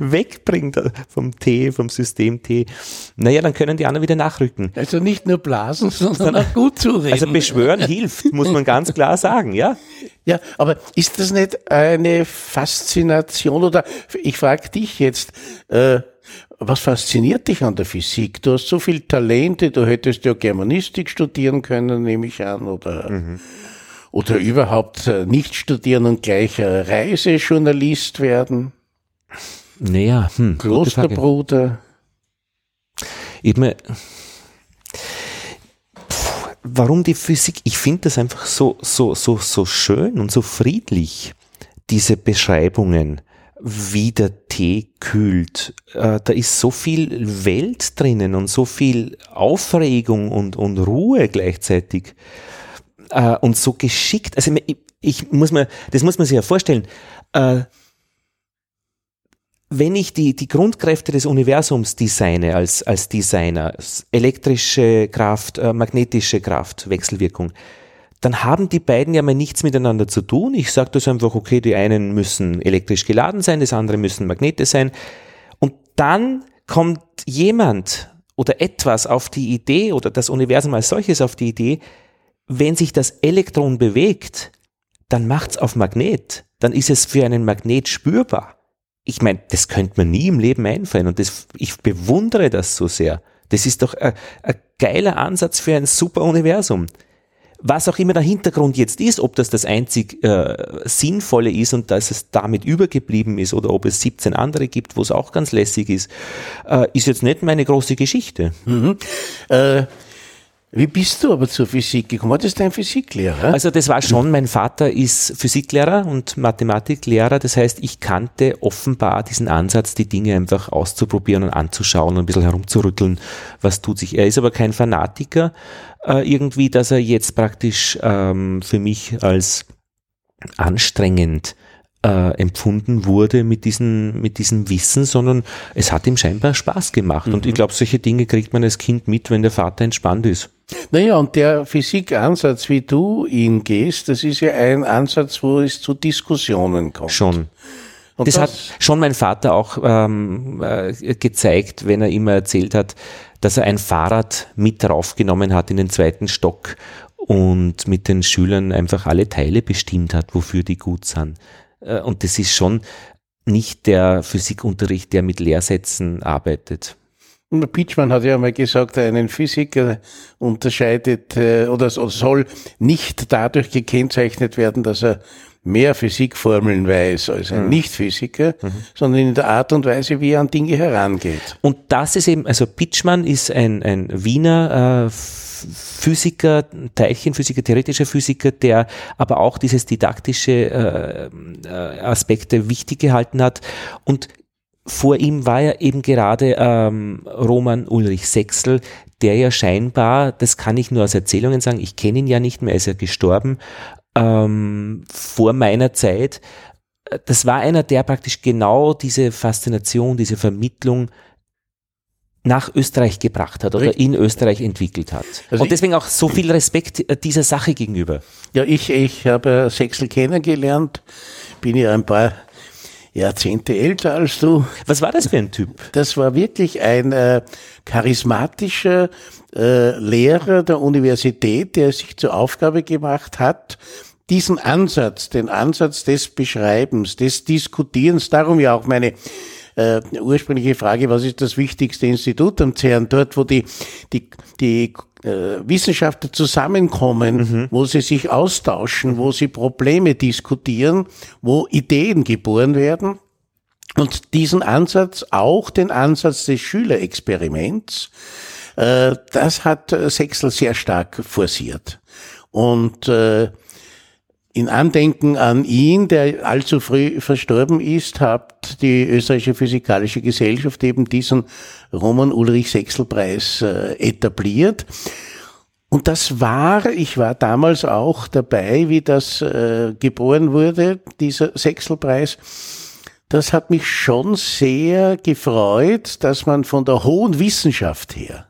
S2: wegbringt vom Tee, vom System Tee, naja, dann können die anderen wieder nachrücken.
S3: Also nicht nur blasen, sondern auch gut zureden.
S2: Also beschwören hilft, muss man ganz klar sagen, ja.
S3: Ja, aber ist das nicht eine Faszination oder ich frage dich jetzt, äh, was fasziniert dich an der Physik? Du hast so viel Talente, du hättest ja Germanistik studieren können, nehme ich an, oder, mhm. oder überhaupt äh, nicht studieren und gleich Reisejournalist werden.
S2: Naja, hm,
S3: Klosterbruder.
S2: Eben, warum die Physik? Ich finde das einfach so, so, so, so schön und so friedlich, diese Beschreibungen wie der Tee kühlt. Äh, da ist so viel Welt drinnen und so viel Aufregung und, und Ruhe gleichzeitig. Äh, und so geschickt. Also ich, ich muss mir, das muss man sich ja vorstellen. Äh, wenn ich die, die Grundkräfte des Universums designe als, als Designer, elektrische Kraft, magnetische Kraft, Wechselwirkung, dann haben die beiden ja mal nichts miteinander zu tun. Ich sage das einfach, okay, die einen müssen elektrisch geladen sein, das andere müssen Magnete sein. Und dann kommt jemand oder etwas auf die Idee oder das Universum als solches auf die Idee, wenn sich das Elektron bewegt, dann macht's auf Magnet. Dann ist es für einen Magnet spürbar. Ich meine, das könnte man nie im Leben einfallen und das, ich bewundere das so sehr. Das ist doch ein, ein geiler Ansatz für ein super Universum was auch immer der Hintergrund jetzt ist, ob das das einzig äh, Sinnvolle ist und dass es damit übergeblieben ist oder ob es 17 andere gibt, wo es auch ganz lässig ist, äh, ist jetzt nicht meine große Geschichte.
S3: Mhm. Äh, wie bist du aber zur Physik gekommen? War das dein Physiklehrer?
S2: Also das war schon, mein Vater ist Physiklehrer und Mathematiklehrer. Das heißt, ich kannte offenbar diesen Ansatz, die Dinge einfach auszuprobieren und anzuschauen und ein bisschen herumzurütteln, was tut sich. Er ist aber kein Fanatiker äh, irgendwie, dass er jetzt praktisch ähm, für mich als anstrengend äh, empfunden wurde mit, diesen, mit diesem Wissen, sondern es hat ihm scheinbar Spaß gemacht. Mhm. Und ich glaube, solche Dinge kriegt man als Kind mit, wenn der Vater entspannt ist.
S3: Naja, und der Physikansatz, wie du ihn gehst, das ist ja ein Ansatz, wo es zu Diskussionen kommt.
S2: Schon. Das, das, hat schon mein Vater auch ähm, äh, gezeigt, wenn er immer erzählt hat, dass er ein Fahrrad mit draufgenommen hat in den zweiten Stock und mit den Schülern einfach alle Teile bestimmt hat, wofür die gut sind. Äh, und das ist schon nicht der Physikunterricht, der mit Lehrsätzen arbeitet.
S3: Pitchman hat ja mal gesagt, einen Physiker unterscheidet äh, oder soll nicht dadurch gekennzeichnet werden, dass er mehr Physikformeln weiß als ein mhm. Nicht-Physiker, mhm. sondern in der Art und Weise, wie er an Dinge herangeht.
S2: Und das ist eben, also Pitchman ist ein, ein Wiener äh, Physiker, Teilchenphysiker, theoretischer Physiker, der aber auch dieses didaktische äh, äh, Aspekte wichtig gehalten hat. Und vor ihm war ja eben gerade ähm, Roman Ulrich Sechsel, der ja scheinbar, das kann ich nur aus Erzählungen sagen, ich kenne ihn ja nicht mehr, ist ja gestorben, ähm, vor meiner Zeit. Das war einer, der praktisch genau diese Faszination, diese Vermittlung nach Österreich gebracht hat oder Richtig. in Österreich entwickelt hat. Also und deswegen auch so viel Respekt äh, dieser Sache gegenüber.
S3: Ja, ich, ich habe Sechsel kennengelernt, bin ja ein paar Jahrzehnte älter als du.
S2: Was war das für ein Typ?
S3: Das war wirklich ein äh, charismatischer äh, Lehrer der Universität, der sich zur Aufgabe gemacht hat, diesen Ansatz, den Ansatz des Beschreibens, des Diskutierens, darum ja auch meine äh, ursprüngliche Frage, was ist das wichtigste Institut am CERN? Dort, wo die, die, die äh, Wissenschaftler zusammenkommen, mhm. wo sie sich austauschen, wo sie Probleme diskutieren, wo Ideen geboren werden. Und diesen Ansatz, auch den Ansatz des Schülerexperiments, äh, das hat Sechsel sehr stark forciert. Und äh, in Andenken an ihn, der allzu früh verstorben ist, hat die österreichische Physikalische Gesellschaft eben diesen Roman Ulrich Sechsel-Preis äh, etabliert. Und das war, ich war damals auch dabei, wie das äh, geboren wurde, dieser Sechselpreis. Das hat mich schon sehr gefreut, dass man von der hohen Wissenschaft her,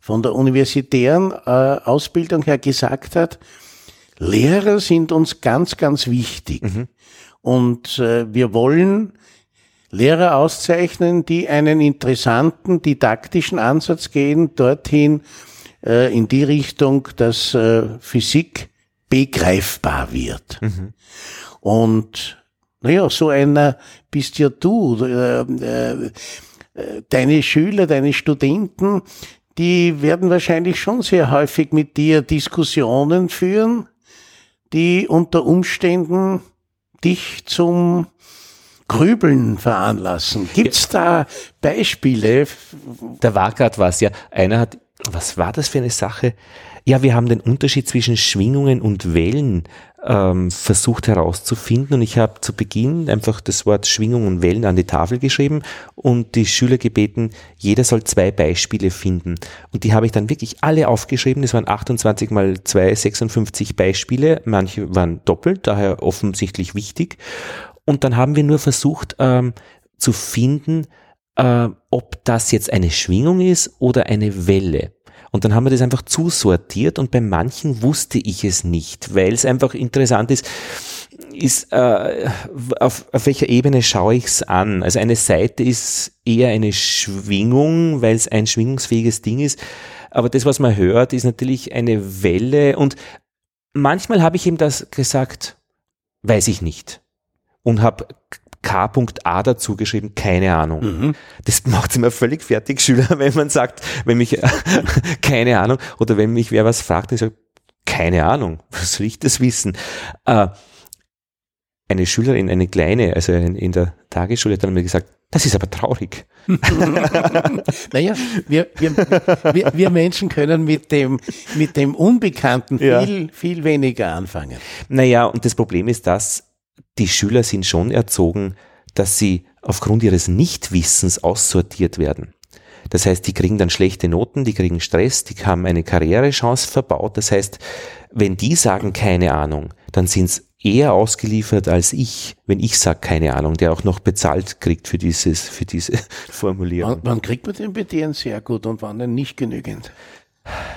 S3: von der universitären äh, Ausbildung her gesagt hat, Lehrer sind uns ganz, ganz wichtig. Mhm. Und äh, wir wollen Lehrer auszeichnen, die einen interessanten didaktischen Ansatz gehen, dorthin äh, in die Richtung, dass äh, Physik begreifbar wird. Mhm. Und naja, so einer bist ja du. Äh, äh, deine Schüler, deine Studenten, die werden wahrscheinlich schon sehr häufig mit dir Diskussionen führen die unter Umständen dich zum Grübeln veranlassen. Gibt's da Beispiele?
S2: Da war gerade was, ja. Einer hat, was war das für eine Sache? Ja, wir haben den Unterschied zwischen Schwingungen und Wellen ähm, versucht herauszufinden und ich habe zu Beginn einfach das Wort Schwingung und Wellen an die Tafel geschrieben und die Schüler gebeten, jeder soll zwei Beispiele finden. Und die habe ich dann wirklich alle aufgeschrieben. Das waren 28 mal 2, 56 Beispiele. Manche waren doppelt, daher offensichtlich wichtig. Und dann haben wir nur versucht ähm, zu finden, äh, ob das jetzt eine Schwingung ist oder eine Welle. Und dann haben wir das einfach zusortiert und bei manchen wusste ich es nicht, weil es einfach interessant ist, ist äh, auf, auf welcher Ebene schaue ich es an? Also eine Seite ist eher eine Schwingung, weil es ein schwingungsfähiges Ding ist. Aber das, was man hört, ist natürlich eine Welle. Und manchmal habe ich ihm das gesagt, weiß ich nicht. Und habe K.A dazu geschrieben, keine Ahnung. Mhm. Das macht immer völlig fertig, Schüler, wenn man sagt, wenn mich, keine Ahnung, oder wenn mich wer was fragt, ich sage, keine Ahnung, was soll ich das wissen? Äh, eine Schülerin, eine kleine, also in, in der Tagesschule hat dann mir gesagt, das ist aber traurig.
S3: naja, wir, wir, wir, wir, Menschen können mit dem, mit dem Unbekannten viel, ja. viel weniger anfangen.
S2: Naja, und das Problem ist das, die Schüler sind schon erzogen, dass sie aufgrund ihres Nichtwissens aussortiert werden. Das heißt, die kriegen dann schlechte Noten, die kriegen Stress, die haben eine Karrierechance verbaut. Das heißt, wenn die sagen keine Ahnung, dann sind es eher ausgeliefert als ich, wenn ich sage, keine Ahnung, der auch noch bezahlt kriegt für dieses, für diese Formulierung.
S3: Wann, wann kriegt man den dir sehr gut und wann denn nicht genügend?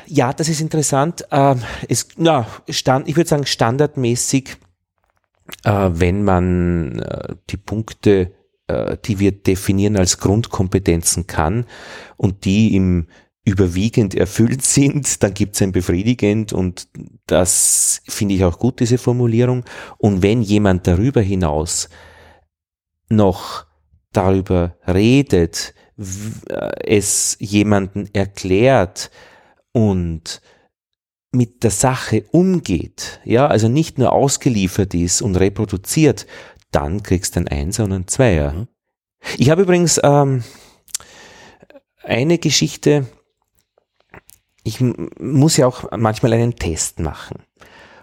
S2: Ja, das ist interessant. Ähm, es, na, stand, ich würde sagen, standardmäßig, wenn man äh, die Punkte, äh, die wir definieren als Grundkompetenzen kann und die im überwiegend erfüllt sind, dann gibt es ein befriedigend und das finde ich auch gut, diese Formulierung. Und wenn jemand darüber hinaus noch darüber redet, es jemanden erklärt und mit der Sache umgeht, ja, also nicht nur ausgeliefert ist und reproduziert, dann kriegst du ein Einser und ein Zweier. Mhm. Ich habe übrigens ähm, eine Geschichte, ich muss ja auch manchmal einen Test machen.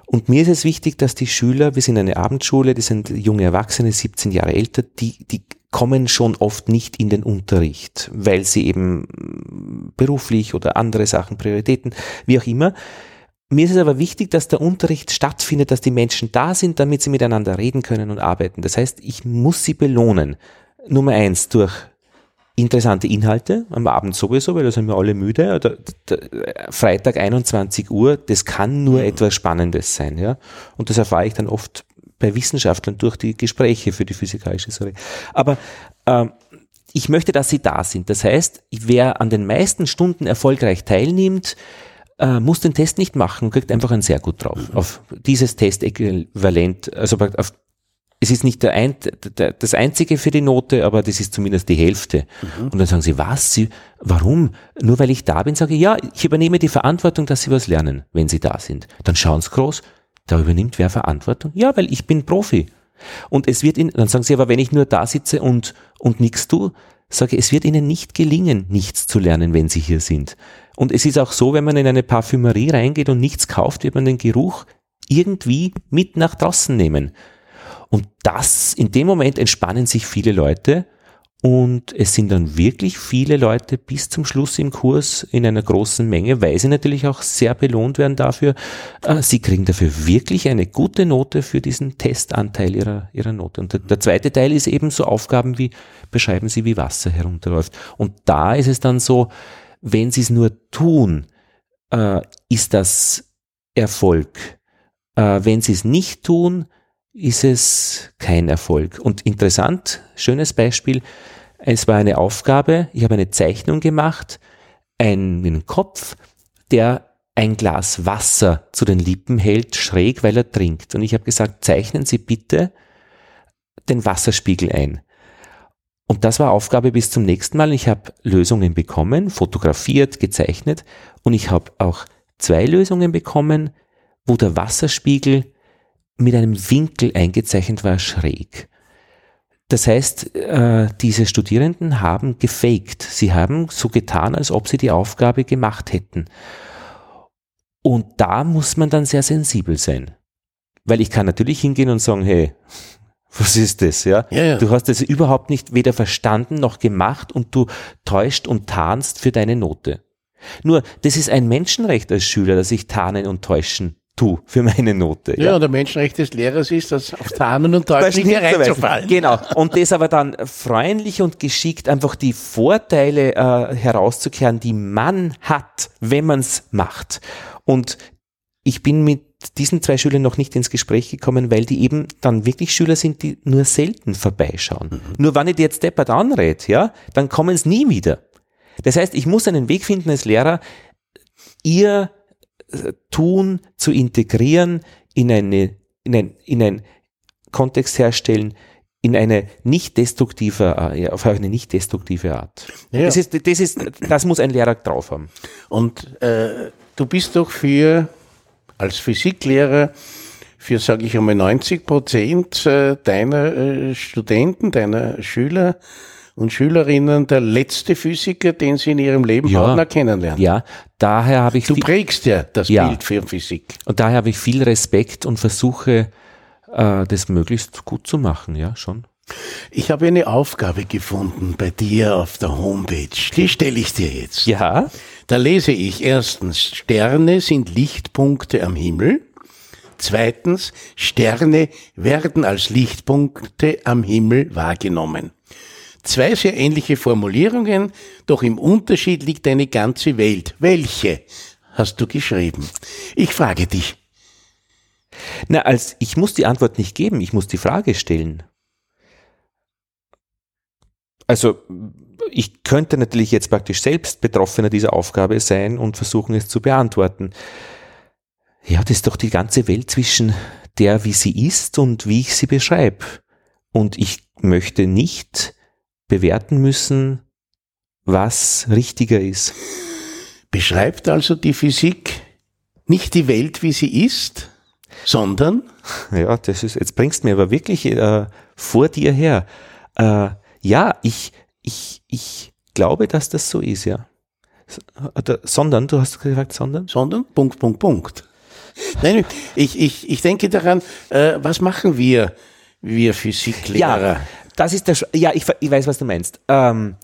S2: Und mir ist es wichtig, dass die Schüler, wir sind eine Abendschule, die sind junge Erwachsene, 17 Jahre älter, die, die kommen schon oft nicht in den Unterricht, weil sie eben beruflich oder andere Sachen, Prioritäten, wie auch immer. Mir ist es aber wichtig, dass der Unterricht stattfindet, dass die Menschen da sind, damit sie miteinander reden können und arbeiten. Das heißt, ich muss sie belohnen. Nummer eins durch interessante Inhalte, am Abend sowieso, weil da sind wir alle müde. Freitag 21 Uhr, das kann nur mhm. etwas Spannendes sein, ja. Und das erfahre ich dann oft bei Wissenschaftlern durch die Gespräche für die physikalische Theorie. Aber ähm, ich möchte, dass sie da sind. Das heißt, wer an den meisten Stunden erfolgreich teilnimmt, äh, muss den Test nicht machen und kriegt einfach ein sehr gut drauf. Mhm. Auf dieses Test-Äquivalent, also auf es ist nicht der ein, der, das einzige für die Note, aber das ist zumindest die Hälfte. Mhm. Und dann sagen sie, was? Sie, warum? Nur weil ich da bin, sage ich, ja, ich übernehme die Verantwortung, dass sie was lernen, wenn sie da sind. Dann schauen sie groß, da übernimmt wer Verantwortung? Ja, weil ich bin Profi. Und es wird ihnen, dann sagen sie, aber wenn ich nur da sitze und, und nichts tue, sage ich, es wird ihnen nicht gelingen, nichts zu lernen, wenn sie hier sind. Und es ist auch so, wenn man in eine Parfümerie reingeht und nichts kauft, wird man den Geruch irgendwie mit nach draußen nehmen. Und das, in dem Moment entspannen sich viele Leute und es sind dann wirklich viele Leute bis zum Schluss im Kurs in einer großen Menge, weil sie natürlich auch sehr belohnt werden dafür. Äh, sie kriegen dafür wirklich eine gute Note für diesen Testanteil ihrer, ihrer Note. Und der, der zweite Teil ist eben so Aufgaben wie, beschreiben Sie, wie Wasser herunterläuft. Und da ist es dann so, wenn Sie es nur tun, äh, ist das Erfolg. Äh, wenn Sie es nicht tun, ist es kein Erfolg. Und interessant, schönes Beispiel, es war eine Aufgabe, ich habe eine Zeichnung gemacht, einen Kopf, der ein Glas Wasser zu den Lippen hält, schräg, weil er trinkt. Und ich habe gesagt, zeichnen Sie bitte den Wasserspiegel ein. Und das war Aufgabe bis zum nächsten Mal. Ich habe Lösungen bekommen, fotografiert, gezeichnet und ich habe auch zwei Lösungen bekommen, wo der Wasserspiegel mit einem Winkel eingezeichnet war, schräg. Das heißt, äh, diese Studierenden haben gefaked. Sie haben so getan, als ob sie die Aufgabe gemacht hätten. Und da muss man dann sehr sensibel sein. Weil ich kann natürlich hingehen und sagen, hey, was ist das, ja? ja, ja. Du hast das überhaupt nicht weder verstanden noch gemacht und du täuscht und tarnst für deine Note. Nur, das ist ein Menschenrecht als Schüler, dass ich tarnen und täuschen tu für meine Note.
S3: Ja, ja. und der Menschenrecht des Lehrers ist, das auf Tarnen und Täuschen nicht hereinzufallen.
S2: Genau. Und das aber dann freundlich und geschickt einfach die Vorteile äh, herauszukehren, die man hat, wenn man es macht. Und ich bin mit diesen zwei Schülern noch nicht ins Gespräch gekommen, weil die eben dann wirklich Schüler sind, die nur selten vorbeischauen. Mhm. Nur wenn ich die jetzt deppert anrede, ja, dann kommen sie nie wieder. Das heißt, ich muss einen Weg finden als Lehrer, ihr tun, zu integrieren, in, eine, in, ein, in einen Kontext herstellen, in eine nicht destruktive, äh, auf eine nicht destruktive Art. Ja. Das, ist, das, ist, das muss ein Lehrer drauf haben.
S3: Und äh, du bist doch für, als Physiklehrer, für, sage ich einmal, 90 Prozent äh, deiner äh, Studenten, deiner Schüler und Schülerinnen der letzte Physiker, den sie in ihrem Leben ja, hautnah kennenlernen.
S2: Ja, daher habe ich.
S3: Du prägst ja das ja, Bild für Physik.
S2: Und daher habe ich viel Respekt und versuche, äh, das möglichst gut zu machen, ja, schon.
S3: Ich habe eine Aufgabe gefunden bei dir auf der Homepage. Die stelle ich dir jetzt.
S2: Ja.
S3: Da lese ich erstens, Sterne sind Lichtpunkte am Himmel. Zweitens, Sterne werden als Lichtpunkte am Himmel wahrgenommen. Zwei sehr ähnliche Formulierungen, doch im Unterschied liegt eine ganze Welt. Welche hast du geschrieben? Ich frage dich.
S2: Na, als ich muss die Antwort nicht geben, ich muss die Frage stellen. Also ich könnte natürlich jetzt praktisch selbst Betroffener dieser Aufgabe sein und versuchen es zu beantworten. Ja, das ist doch die ganze Welt zwischen der, wie sie ist und wie ich sie beschreibe. Und ich möchte nicht bewerten müssen, was richtiger ist.
S3: Beschreibt also die Physik nicht die Welt, wie sie ist, sondern?
S2: Ja, das ist, jetzt bringst du mir aber wirklich äh, vor dir her. Äh, ja, ich, ich, ich glaube, dass das so ist, ja. Sondern, du hast gesagt, sondern?
S3: Sondern, Punkt, Punkt, Punkt. Nein, ich, ich, ich denke daran, äh, was machen wir, wir Physiklehrer?
S2: Ja, das ist der, Sch ja, ich, ich weiß, was du meinst. Ähm,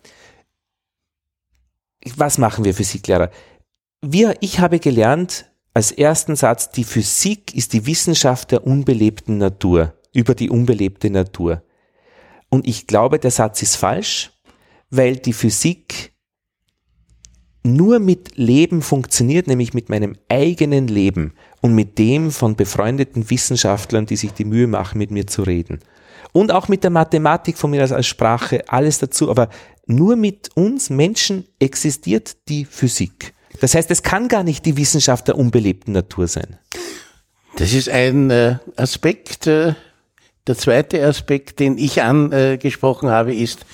S2: was machen wir Physiklehrer? Wir, ich habe gelernt, als ersten Satz, die Physik ist die Wissenschaft der unbelebten Natur, über die unbelebte Natur. Und ich glaube, der Satz ist falsch, weil die Physik nur mit Leben funktioniert, nämlich mit meinem eigenen Leben und mit dem von befreundeten Wissenschaftlern, die sich die Mühe machen, mit mir zu reden. Und auch mit der Mathematik von mir als, als Sprache, alles dazu. Aber nur mit uns Menschen existiert die Physik. Das heißt, es kann gar nicht die Wissenschaft der unbelebten Natur sein.
S3: Das ist ein äh, Aspekt, äh, der zweite Aspekt, den ich angesprochen habe, ist,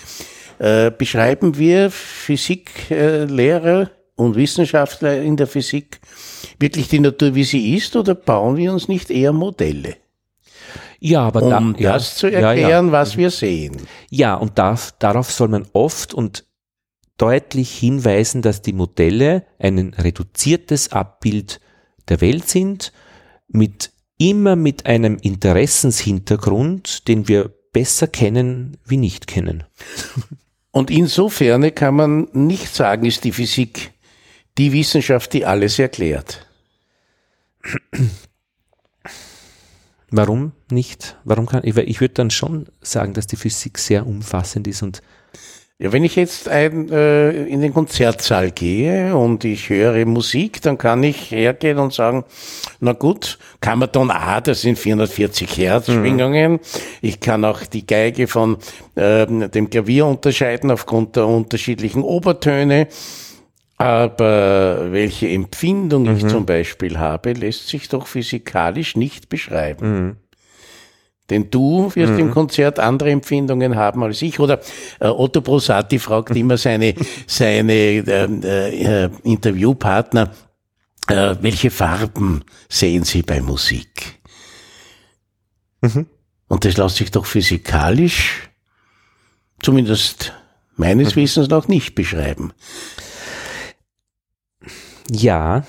S3: äh, beschreiben wir Physiklehrer und Wissenschaftler in der Physik wirklich die Natur, wie sie ist, oder bauen wir uns nicht eher Modelle?
S2: Ja, aber
S3: um
S2: da,
S3: das zu erklären, ja, ja. was wir sehen.
S2: Ja, und darf, darauf soll man oft und deutlich hinweisen, dass die Modelle ein reduziertes Abbild der Welt sind, mit immer mit einem Interessenshintergrund, den wir besser kennen wie nicht kennen.
S3: Und insofern kann man nicht sagen, ist die Physik die Wissenschaft, die alles erklärt.
S2: Warum nicht? Warum kann ich? Ich würde dann schon sagen, dass die Physik sehr umfassend ist und
S3: ja, wenn ich jetzt ein, äh, in den Konzertsaal gehe und ich höre Musik, dann kann ich hergehen und sagen, na gut, Kammerton A, das sind 440 Hertz mhm. Schwingungen. Mhm. Ich kann auch die Geige von äh, dem Klavier unterscheiden aufgrund der unterschiedlichen Obertöne. Aber welche Empfindung mhm. ich zum Beispiel habe, lässt sich doch physikalisch nicht beschreiben. Mhm. Denn du wirst mhm. im Konzert andere Empfindungen haben als ich. Oder äh, Otto Brosati fragt immer seine, seine äh, äh, Interviewpartner, äh, welche Farben sehen sie bei Musik? Mhm. Und das lässt sich doch physikalisch, zumindest meines mhm. Wissens noch nicht beschreiben.
S2: Ja,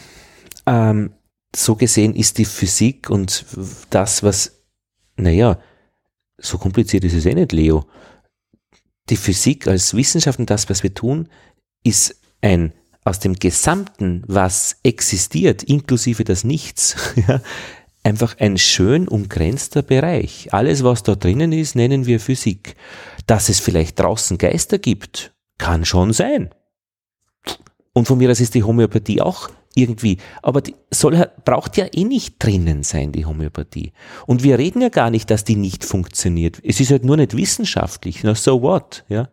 S2: ähm, so gesehen ist die Physik und das, was naja, so kompliziert ist es eh nicht, Leo. Die Physik als Wissenschaft und das, was wir tun, ist ein aus dem Gesamten, was existiert, inklusive das Nichts, einfach ein schön umgrenzter Bereich. Alles, was da drinnen ist, nennen wir Physik. Dass es vielleicht draußen Geister gibt, kann schon sein. Und von mir aus ist die Homöopathie auch irgendwie. Aber die soll, braucht ja eh nicht drinnen sein, die Homöopathie. Und wir reden ja gar nicht, dass die nicht funktioniert. Es ist halt nur nicht wissenschaftlich. Na, so what, ja.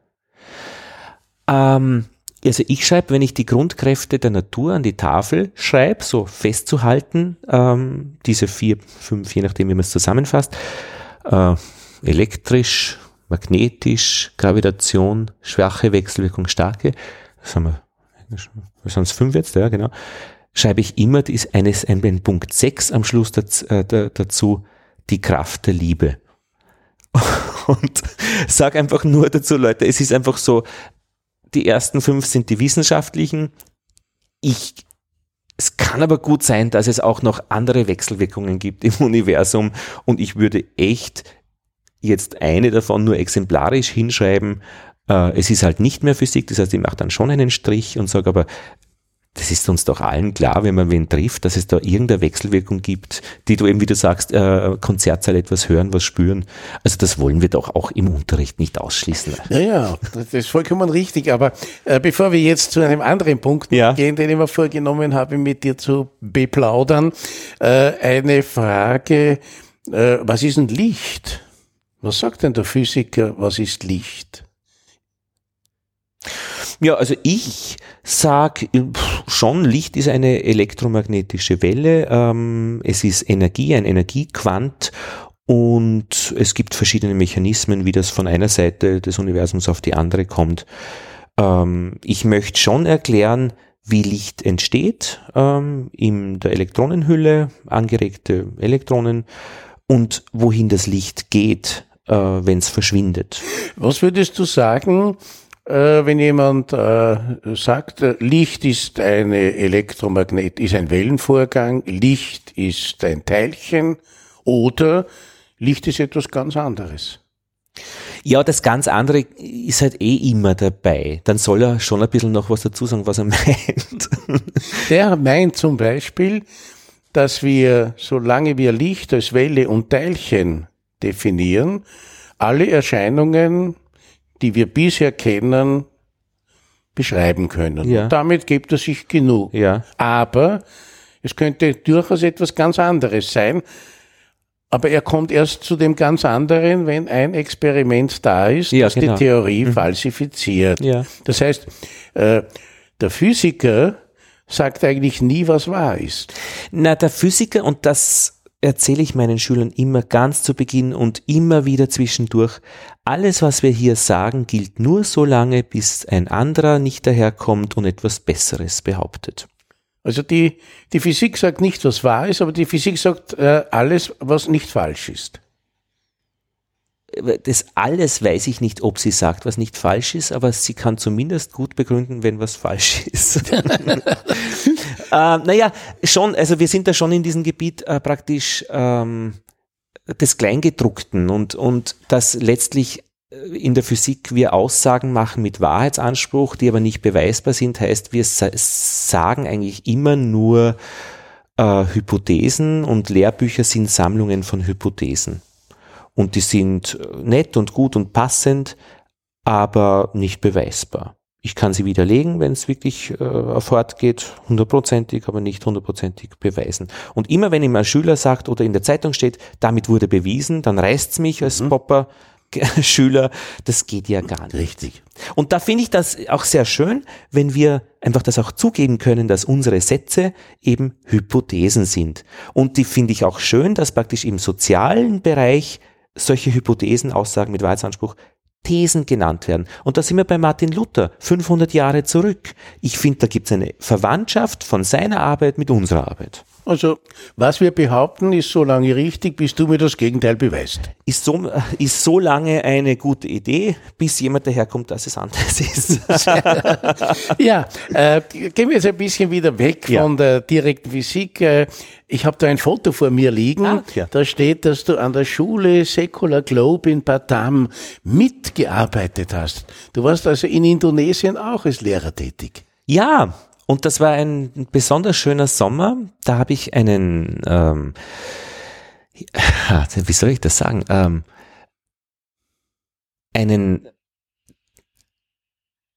S2: Ähm, also ich schreibe, wenn ich die Grundkräfte der Natur an die Tafel schreibe, so festzuhalten, ähm, diese vier, fünf, je nachdem, wie man es zusammenfasst, äh, elektrisch, magnetisch, Gravitation, schwache Wechselwirkung, starke, das haben wir es fünf jetzt, ja, genau, schreibe ich immer ist eines, ein, Punkt 6 am Schluss äh, dazu, die Kraft der Liebe. Und sag einfach nur dazu, Leute, es ist einfach so, die ersten fünf sind die wissenschaftlichen. Ich, es kann aber gut sein, dass es auch noch andere Wechselwirkungen gibt im Universum und ich würde echt jetzt eine davon nur exemplarisch hinschreiben, äh, es ist halt nicht mehr Physik, das heißt, ich mache dann schon einen Strich und sage aber, das ist uns doch allen klar, wenn man wen trifft, dass es da irgendeine Wechselwirkung gibt, die du eben, wie du sagst, äh, Konzertsaal etwas hören, was spüren. Also das wollen wir doch auch im Unterricht nicht ausschließen.
S3: Ja, ja, das ist vollkommen richtig. Aber äh, bevor wir jetzt zu einem anderen Punkt ja. gehen, den ich mir vorgenommen habe, mit dir zu beplaudern, äh, eine Frage, äh, was ist ein Licht? Was sagt denn der Physiker, was ist Licht?
S2: Ja, also ich sag schon, Licht ist eine elektromagnetische Welle. Ähm, es ist Energie, ein Energiequant und es gibt verschiedene Mechanismen, wie das von einer Seite des Universums auf die andere kommt. Ähm, ich möchte schon erklären, wie Licht entsteht ähm, in der Elektronenhülle, angeregte Elektronen und wohin das Licht geht, äh, wenn es verschwindet.
S3: Was würdest du sagen, äh, wenn jemand äh, sagt, äh, Licht ist eine Elektromagnet, ist ein Wellenvorgang, Licht ist ein Teilchen oder Licht ist etwas ganz anderes.
S2: Ja, das ganz andere ist halt eh immer dabei. Dann soll er schon ein bisschen noch was dazu sagen, was er meint.
S3: Der meint zum Beispiel, dass wir, solange wir Licht als Welle und Teilchen definieren, alle Erscheinungen die wir bisher kennen, beschreiben können. Ja. Und damit gibt es sich genug. Ja. Aber es könnte durchaus etwas ganz anderes sein. Aber er kommt erst zu dem ganz anderen, wenn ein Experiment da ist, ja, das genau. die Theorie mhm. falsifiziert. Ja. Das heißt, äh, der Physiker sagt eigentlich nie, was wahr ist.
S2: Na, der Physiker, und das erzähle ich meinen Schülern immer ganz zu Beginn und immer wieder zwischendurch, alles, was wir hier sagen, gilt nur so lange, bis ein anderer nicht daherkommt und etwas Besseres behauptet.
S3: Also die, die Physik sagt nicht, was wahr ist, aber die Physik sagt äh, alles, was nicht falsch ist
S2: das alles weiß ich nicht, ob sie sagt, was nicht falsch ist, aber sie kann zumindest gut begründen, wenn was falsch ist. äh, naja, schon, also wir sind da schon in diesem Gebiet äh, praktisch ähm, des Kleingedruckten und, und dass letztlich äh, in der Physik wir Aussagen machen mit Wahrheitsanspruch, die aber nicht beweisbar sind, heißt, wir sagen eigentlich immer nur äh, Hypothesen und Lehrbücher sind Sammlungen von Hypothesen und die sind äh, nett und gut und passend, aber nicht beweisbar. Ich kann sie widerlegen, wenn es wirklich äh, fortgeht, hundertprozentig, aber nicht hundertprozentig beweisen. Und immer wenn ihm ein Schüler sagt oder in der Zeitung steht, damit wurde bewiesen, dann reißt's mich als mhm. Popper, Schüler, das geht ja gar nicht.
S3: Richtig.
S2: Und da finde ich das auch sehr schön, wenn wir einfach das auch zugeben können, dass unsere Sätze eben Hypothesen sind. Und die finde ich auch schön, dass praktisch im sozialen Bereich solche Hypothesen, Aussagen mit Wahrheitsanspruch Thesen genannt werden. Und da sind wir bei Martin Luther, 500 Jahre zurück. Ich finde, da gibt es eine Verwandtschaft von seiner Arbeit mit unserer Arbeit.
S3: Also, was wir behaupten, ist so lange richtig, bis du mir das Gegenteil beweist.
S2: Ist so, ist so lange eine gute Idee, bis jemand daherkommt, dass es anders ist.
S3: ja, äh, gehen wir jetzt ein bisschen wieder weg ja. von der direkten Physik. Äh, ich habe da ein Foto vor mir liegen. Ah, ja. Da steht, dass du an der Schule Secular Globe in Batam mitgearbeitet hast. Du warst also in Indonesien auch als Lehrer tätig.
S2: Ja, und das war ein besonders schöner Sommer. Da habe ich einen, ähm, wie soll ich das sagen, ähm, einen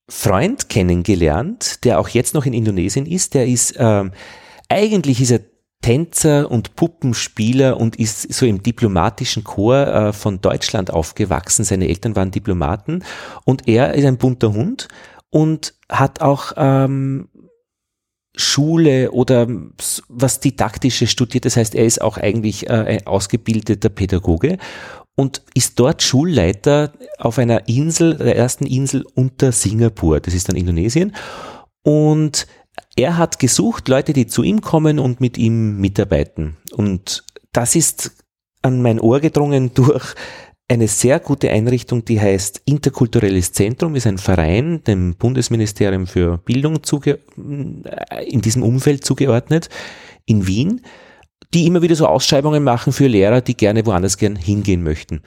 S2: Freund kennengelernt, der auch jetzt noch in Indonesien ist. Der ist, ähm, eigentlich ist er Tänzer und Puppenspieler und ist so im diplomatischen Chor äh, von Deutschland aufgewachsen. Seine Eltern waren Diplomaten und er ist ein bunter Hund und hat auch ähm, Schule oder was Didaktisches studiert. Das heißt, er ist auch eigentlich äh, ein ausgebildeter Pädagoge und ist dort Schulleiter auf einer Insel, der ersten Insel unter Singapur. Das ist dann Indonesien. Und er hat gesucht Leute, die zu ihm kommen und mit ihm mitarbeiten. Und das ist an mein Ohr gedrungen durch eine sehr gute Einrichtung, die heißt Interkulturelles Zentrum, ist ein Verein dem Bundesministerium für Bildung zuge äh, in diesem Umfeld zugeordnet in Wien, die immer wieder so Ausschreibungen machen für Lehrer, die gerne woanders gern hingehen möchten.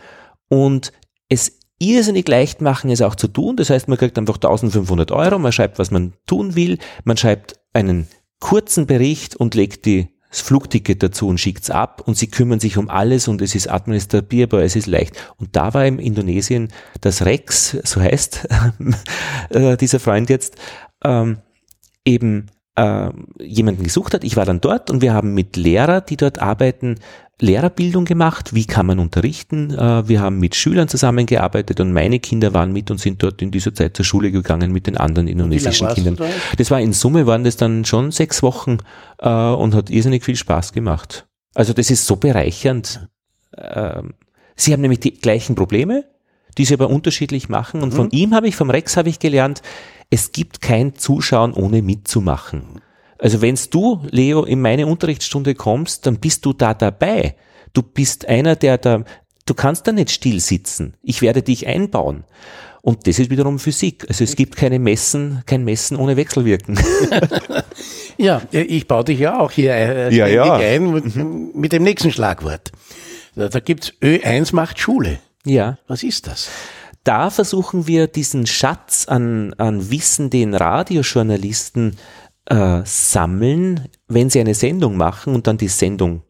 S2: Und es irrsinnig leicht machen, es auch zu tun. Das heißt, man kriegt einfach 1500 Euro, man schreibt, was man tun will, man schreibt einen kurzen Bericht und legt die das Flugticket dazu und schickt's ab und sie kümmern sich um alles und es ist administrierbar, es ist leicht. Und da war in Indonesien das Rex, so heißt äh, dieser Freund jetzt, ähm, eben äh, jemanden gesucht hat. Ich war dann dort und wir haben mit Lehrer, die dort arbeiten, Lehrerbildung gemacht. Wie kann man unterrichten? Äh, wir haben mit Schülern zusammengearbeitet und meine Kinder waren mit und sind dort in dieser Zeit zur Schule gegangen mit den anderen indonesischen Kindern. Da? Das war in Summe waren das dann schon sechs Wochen äh, und hat irrsinnig viel Spaß gemacht. Also das ist so bereichernd. Ähm, sie haben nämlich die gleichen Probleme, die sie aber unterschiedlich machen. Und mhm. von ihm habe ich, vom Rex habe ich gelernt, es gibt kein Zuschauen ohne mitzumachen. Also wenn's du, Leo, in meine Unterrichtsstunde kommst, dann bist du da dabei. Du bist einer, der da, du kannst da nicht still sitzen. Ich werde dich einbauen. Und das ist wiederum Physik. Also es gibt keine Messen, kein Messen ohne Wechselwirken.
S3: ja, ich baue dich ja auch hier äh,
S2: ja, ja.
S3: ein mit, mhm. mit, dem nächsten Schlagwort. Da, da gibt's Ö1 macht Schule.
S2: Ja.
S3: Was ist das?
S2: Da versuchen wir diesen Schatz an, an Wissen, den Radiojournalisten äh, sammeln, wenn sie eine Sendung machen und dann die Sendung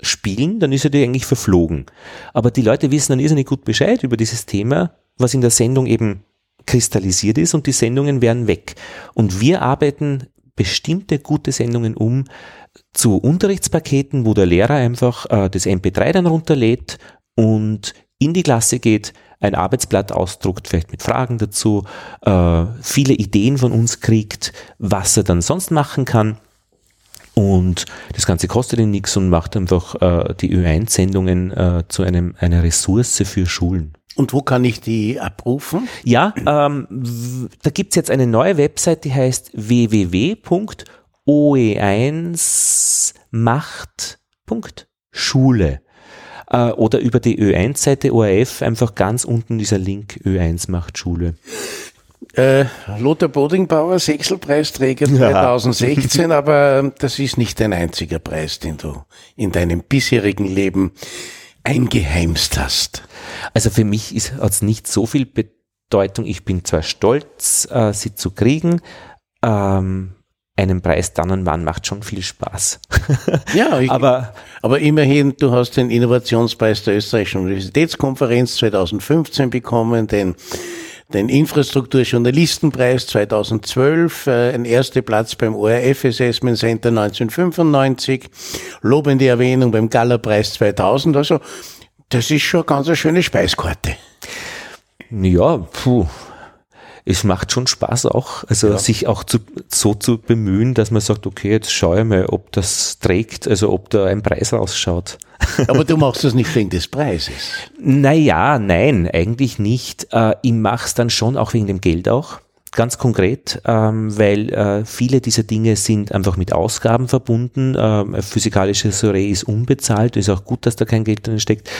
S2: spielen, dann ist ja die eigentlich verflogen. Aber die Leute wissen dann irrsinnig gut Bescheid über dieses Thema, was in der Sendung eben kristallisiert ist und die Sendungen werden weg. Und wir arbeiten bestimmte gute Sendungen um zu Unterrichtspaketen, wo der Lehrer einfach äh, das MP3 dann runterlädt und in die Klasse geht, ein Arbeitsblatt ausdruckt, vielleicht mit Fragen dazu, äh, viele Ideen von uns kriegt, was er dann sonst machen kann. Und das Ganze kostet ihn nichts und macht einfach äh, die Ö1-Sendungen äh, zu einem, einer Ressource für Schulen.
S3: Und wo kann ich die abrufen?
S2: Ja, ähm, da gibt's jetzt eine neue Website, die heißt www.oe1macht.schule äh, oder über die Ö1-Seite ORF einfach ganz unten dieser Link Ö1 macht Schule.
S3: Äh, Lothar Bodingbauer, Sechselpreisträger 2016, ja. aber das ist nicht dein einziger Preis, den du in deinem bisherigen Leben eingeheimst hast.
S2: Also für mich hat es nicht so viel Bedeutung. Ich bin zwar stolz, äh, sie zu kriegen, ähm, einen Preis dann und wann macht schon viel Spaß.
S3: Ja, ich, aber, aber immerhin, du hast den Innovationspreis der Österreichischen Universitätskonferenz 2015 bekommen, den den Infrastrukturjournalistenpreis 2012, äh, ein erster Platz beim ORF Assessment Center 1995, lobende Erwähnung beim Gallerpreis 2000. Also das ist schon eine ganz schöne Speiskarte.
S2: Ja, puh, es macht schon Spaß auch, also ja. sich auch zu, so zu bemühen, dass man sagt, okay, jetzt schaue ich mal, ob das trägt, also ob da ein Preis rausschaut.
S3: Aber du machst das nicht wegen des Preises.
S2: Naja, nein, eigentlich nicht. Äh, ich mache es dann schon auch wegen dem Geld auch. Ganz konkret, ähm, weil äh, viele dieser Dinge sind einfach mit Ausgaben verbunden. Ähm, physikalisches Array ist unbezahlt, ist auch gut, dass da kein Geld drin steckt.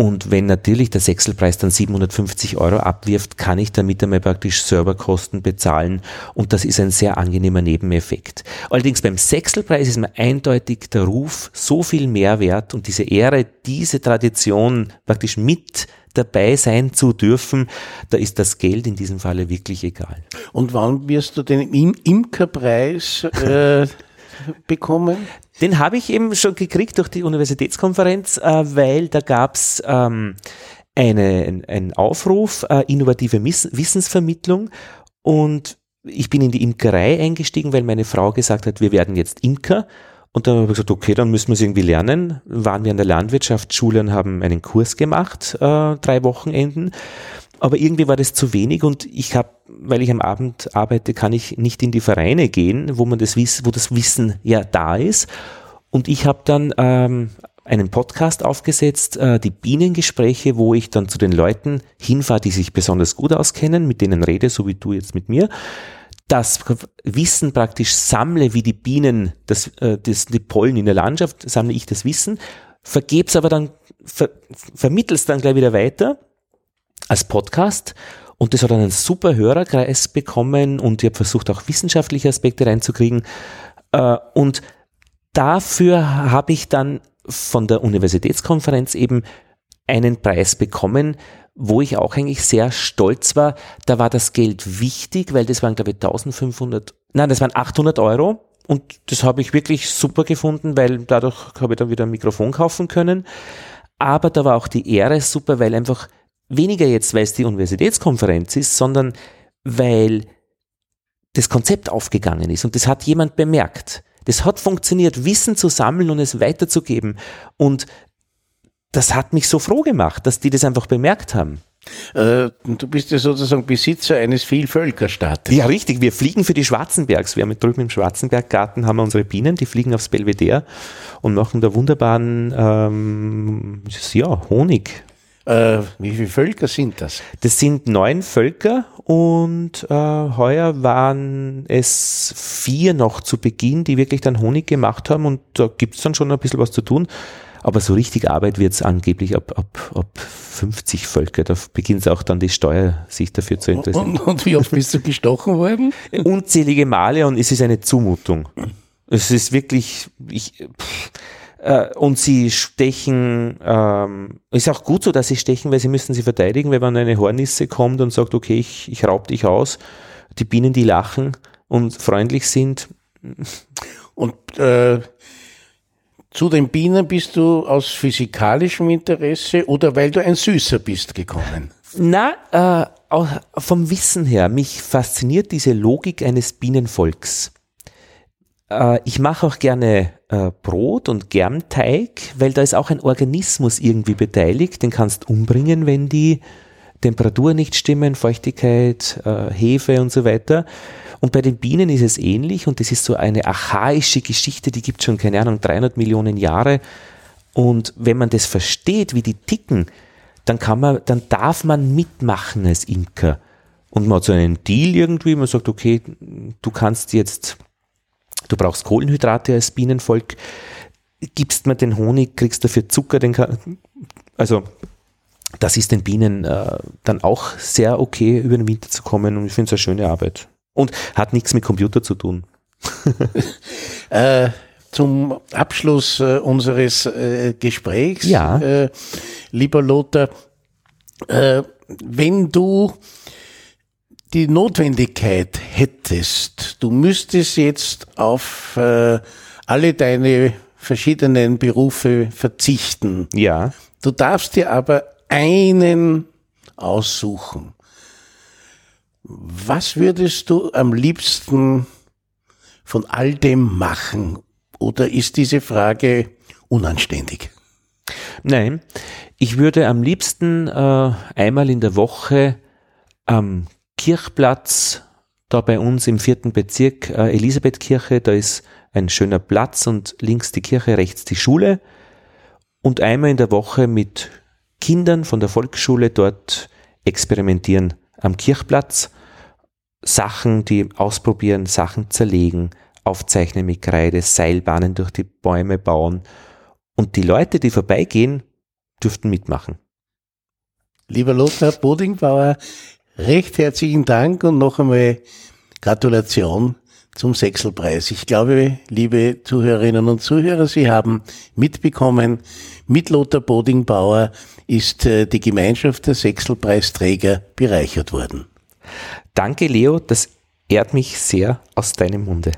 S2: Und wenn natürlich der Sechselpreis dann 750 Euro abwirft, kann ich damit einmal praktisch Serverkosten bezahlen und das ist ein sehr angenehmer Nebeneffekt. Allerdings beim Sechselpreis ist mir eindeutig der Ruf so viel mehr wert und diese Ehre, diese Tradition praktisch mit dabei sein zu dürfen, da ist das Geld in diesem Falle wirklich egal.
S3: Und wann wirst du den Im Imkerpreis äh, bekommen?
S2: Den habe ich eben schon gekriegt durch die Universitätskonferenz, äh, weil da gab's ähm, eine, einen Aufruf, äh, innovative Miss Wissensvermittlung und ich bin in die Imkerei eingestiegen, weil meine Frau gesagt hat, wir werden jetzt Imker. Und dann habe ich gesagt, okay, dann müssen wir es irgendwie lernen. Waren wir an der Landwirtschaftsschule und haben einen Kurs gemacht, äh, drei Wochenenden. Aber irgendwie war das zu wenig und ich habe, weil ich am Abend arbeite, kann ich nicht in die Vereine gehen, wo man das Wissen, wo das Wissen ja da ist. Und ich habe dann ähm, einen Podcast aufgesetzt, äh, die Bienengespräche, wo ich dann zu den Leuten hinfahre, die sich besonders gut auskennen, mit denen rede, so wie du jetzt mit mir, das Wissen praktisch sammle, wie die Bienen das, äh, das, die Pollen in der Landschaft, sammle ich das Wissen, vergeb's aber dann, ver, vermittel's dann gleich wieder weiter als Podcast und das hat einen super Hörerkreis bekommen und ich habe versucht auch wissenschaftliche Aspekte reinzukriegen äh, und dafür habe ich dann von der Universitätskonferenz eben einen Preis bekommen, wo ich auch eigentlich sehr stolz war. Da war das Geld wichtig, weil das waren, glaube ich, 1500 Nein, das waren 800 Euro und das habe ich wirklich super gefunden, weil dadurch habe ich dann wieder ein Mikrofon kaufen können. Aber da war auch die Ehre super, weil einfach weniger jetzt, weil es die Universitätskonferenz ist, sondern weil das Konzept aufgegangen ist und das hat jemand bemerkt. Das hat funktioniert, Wissen zu sammeln und es weiterzugeben. Und das hat mich so froh gemacht, dass die das einfach bemerkt haben.
S3: Äh, du bist ja sozusagen Besitzer eines Vielvölkerstaates.
S2: Ja, richtig. Wir fliegen für die Schwarzenbergs. Wir haben drüben im Schwarzenberggarten haben wir unsere Bienen, die fliegen aufs Belvedere und machen da wunderbaren ähm, ja, Honig.
S3: Äh, wie viele Völker sind das?
S2: Das sind neun Völker und äh, heuer waren es vier noch zu Beginn, die wirklich dann Honig gemacht haben und da gibt es dann schon ein bisschen was zu tun. Aber so richtig Arbeit wird es angeblich ab, ab, ab 50 Völker. Da beginnt auch dann die Steuer, sich dafür zu interessieren.
S3: Und, und wie oft bist du gestochen worden?
S2: Unzählige Male und es ist eine Zumutung. Es ist wirklich, ich, pff, äh, und sie stechen, ähm, ist auch gut so, dass sie stechen, weil sie müssen sie verteidigen, wenn man eine Hornisse kommt und sagt, okay, ich, ich raub dich aus. Die Bienen, die lachen und freundlich sind.
S3: Und äh, zu den Bienen bist du aus physikalischem Interesse oder weil du ein Süßer bist gekommen?
S2: Na, äh, vom Wissen her, mich fasziniert diese Logik eines Bienenvolks. Äh, ich mache auch gerne äh, Brot und Germteig, weil da ist auch ein Organismus irgendwie beteiligt. Den kannst umbringen, wenn die Temperatur nicht stimmen, Feuchtigkeit, äh, Hefe und so weiter. Und bei den Bienen ist es ähnlich und das ist so eine archaische Geschichte, die gibt schon, keine Ahnung, 300 Millionen Jahre. Und wenn man das versteht, wie die ticken, dann kann man, dann darf man mitmachen als Imker. Und man hat so einen Deal irgendwie, man sagt, okay, du kannst jetzt, du brauchst Kohlenhydrate als Bienenvolk, gibst mir den Honig, kriegst dafür Zucker, den also das ist den Bienen äh, dann auch sehr okay, über den Winter zu kommen und ich finde es eine schöne Arbeit. Und hat nichts mit Computer zu tun.
S3: äh, zum Abschluss äh, unseres äh, Gesprächs,
S2: ja.
S3: Äh, lieber Lothar, äh, wenn du die Notwendigkeit hättest, du müsstest jetzt auf äh, alle deine verschiedenen Berufe verzichten.
S2: Ja.
S3: Du darfst dir aber einen aussuchen. Was würdest du am liebsten von all dem machen? Oder ist diese Frage unanständig?
S2: Nein, ich würde am liebsten äh, einmal in der Woche am Kirchplatz, da bei uns im vierten Bezirk, äh, Elisabethkirche, da ist ein schöner Platz und links die Kirche, rechts die Schule. Und einmal in der Woche mit Kindern von der Volksschule dort experimentieren am Kirchplatz. Sachen, die ausprobieren, Sachen zerlegen, aufzeichnen mit Kreide, Seilbahnen durch die Bäume bauen. Und die Leute, die vorbeigehen, dürften mitmachen.
S3: Lieber Lothar Bodingbauer, recht herzlichen Dank und noch einmal Gratulation zum Sechselpreis. Ich glaube, liebe Zuhörerinnen und Zuhörer, Sie haben mitbekommen, mit Lothar Bodingbauer ist äh, die Gemeinschaft der Sechselpreisträger bereichert worden.
S2: Danke, Leo, das ehrt mich sehr aus deinem Munde.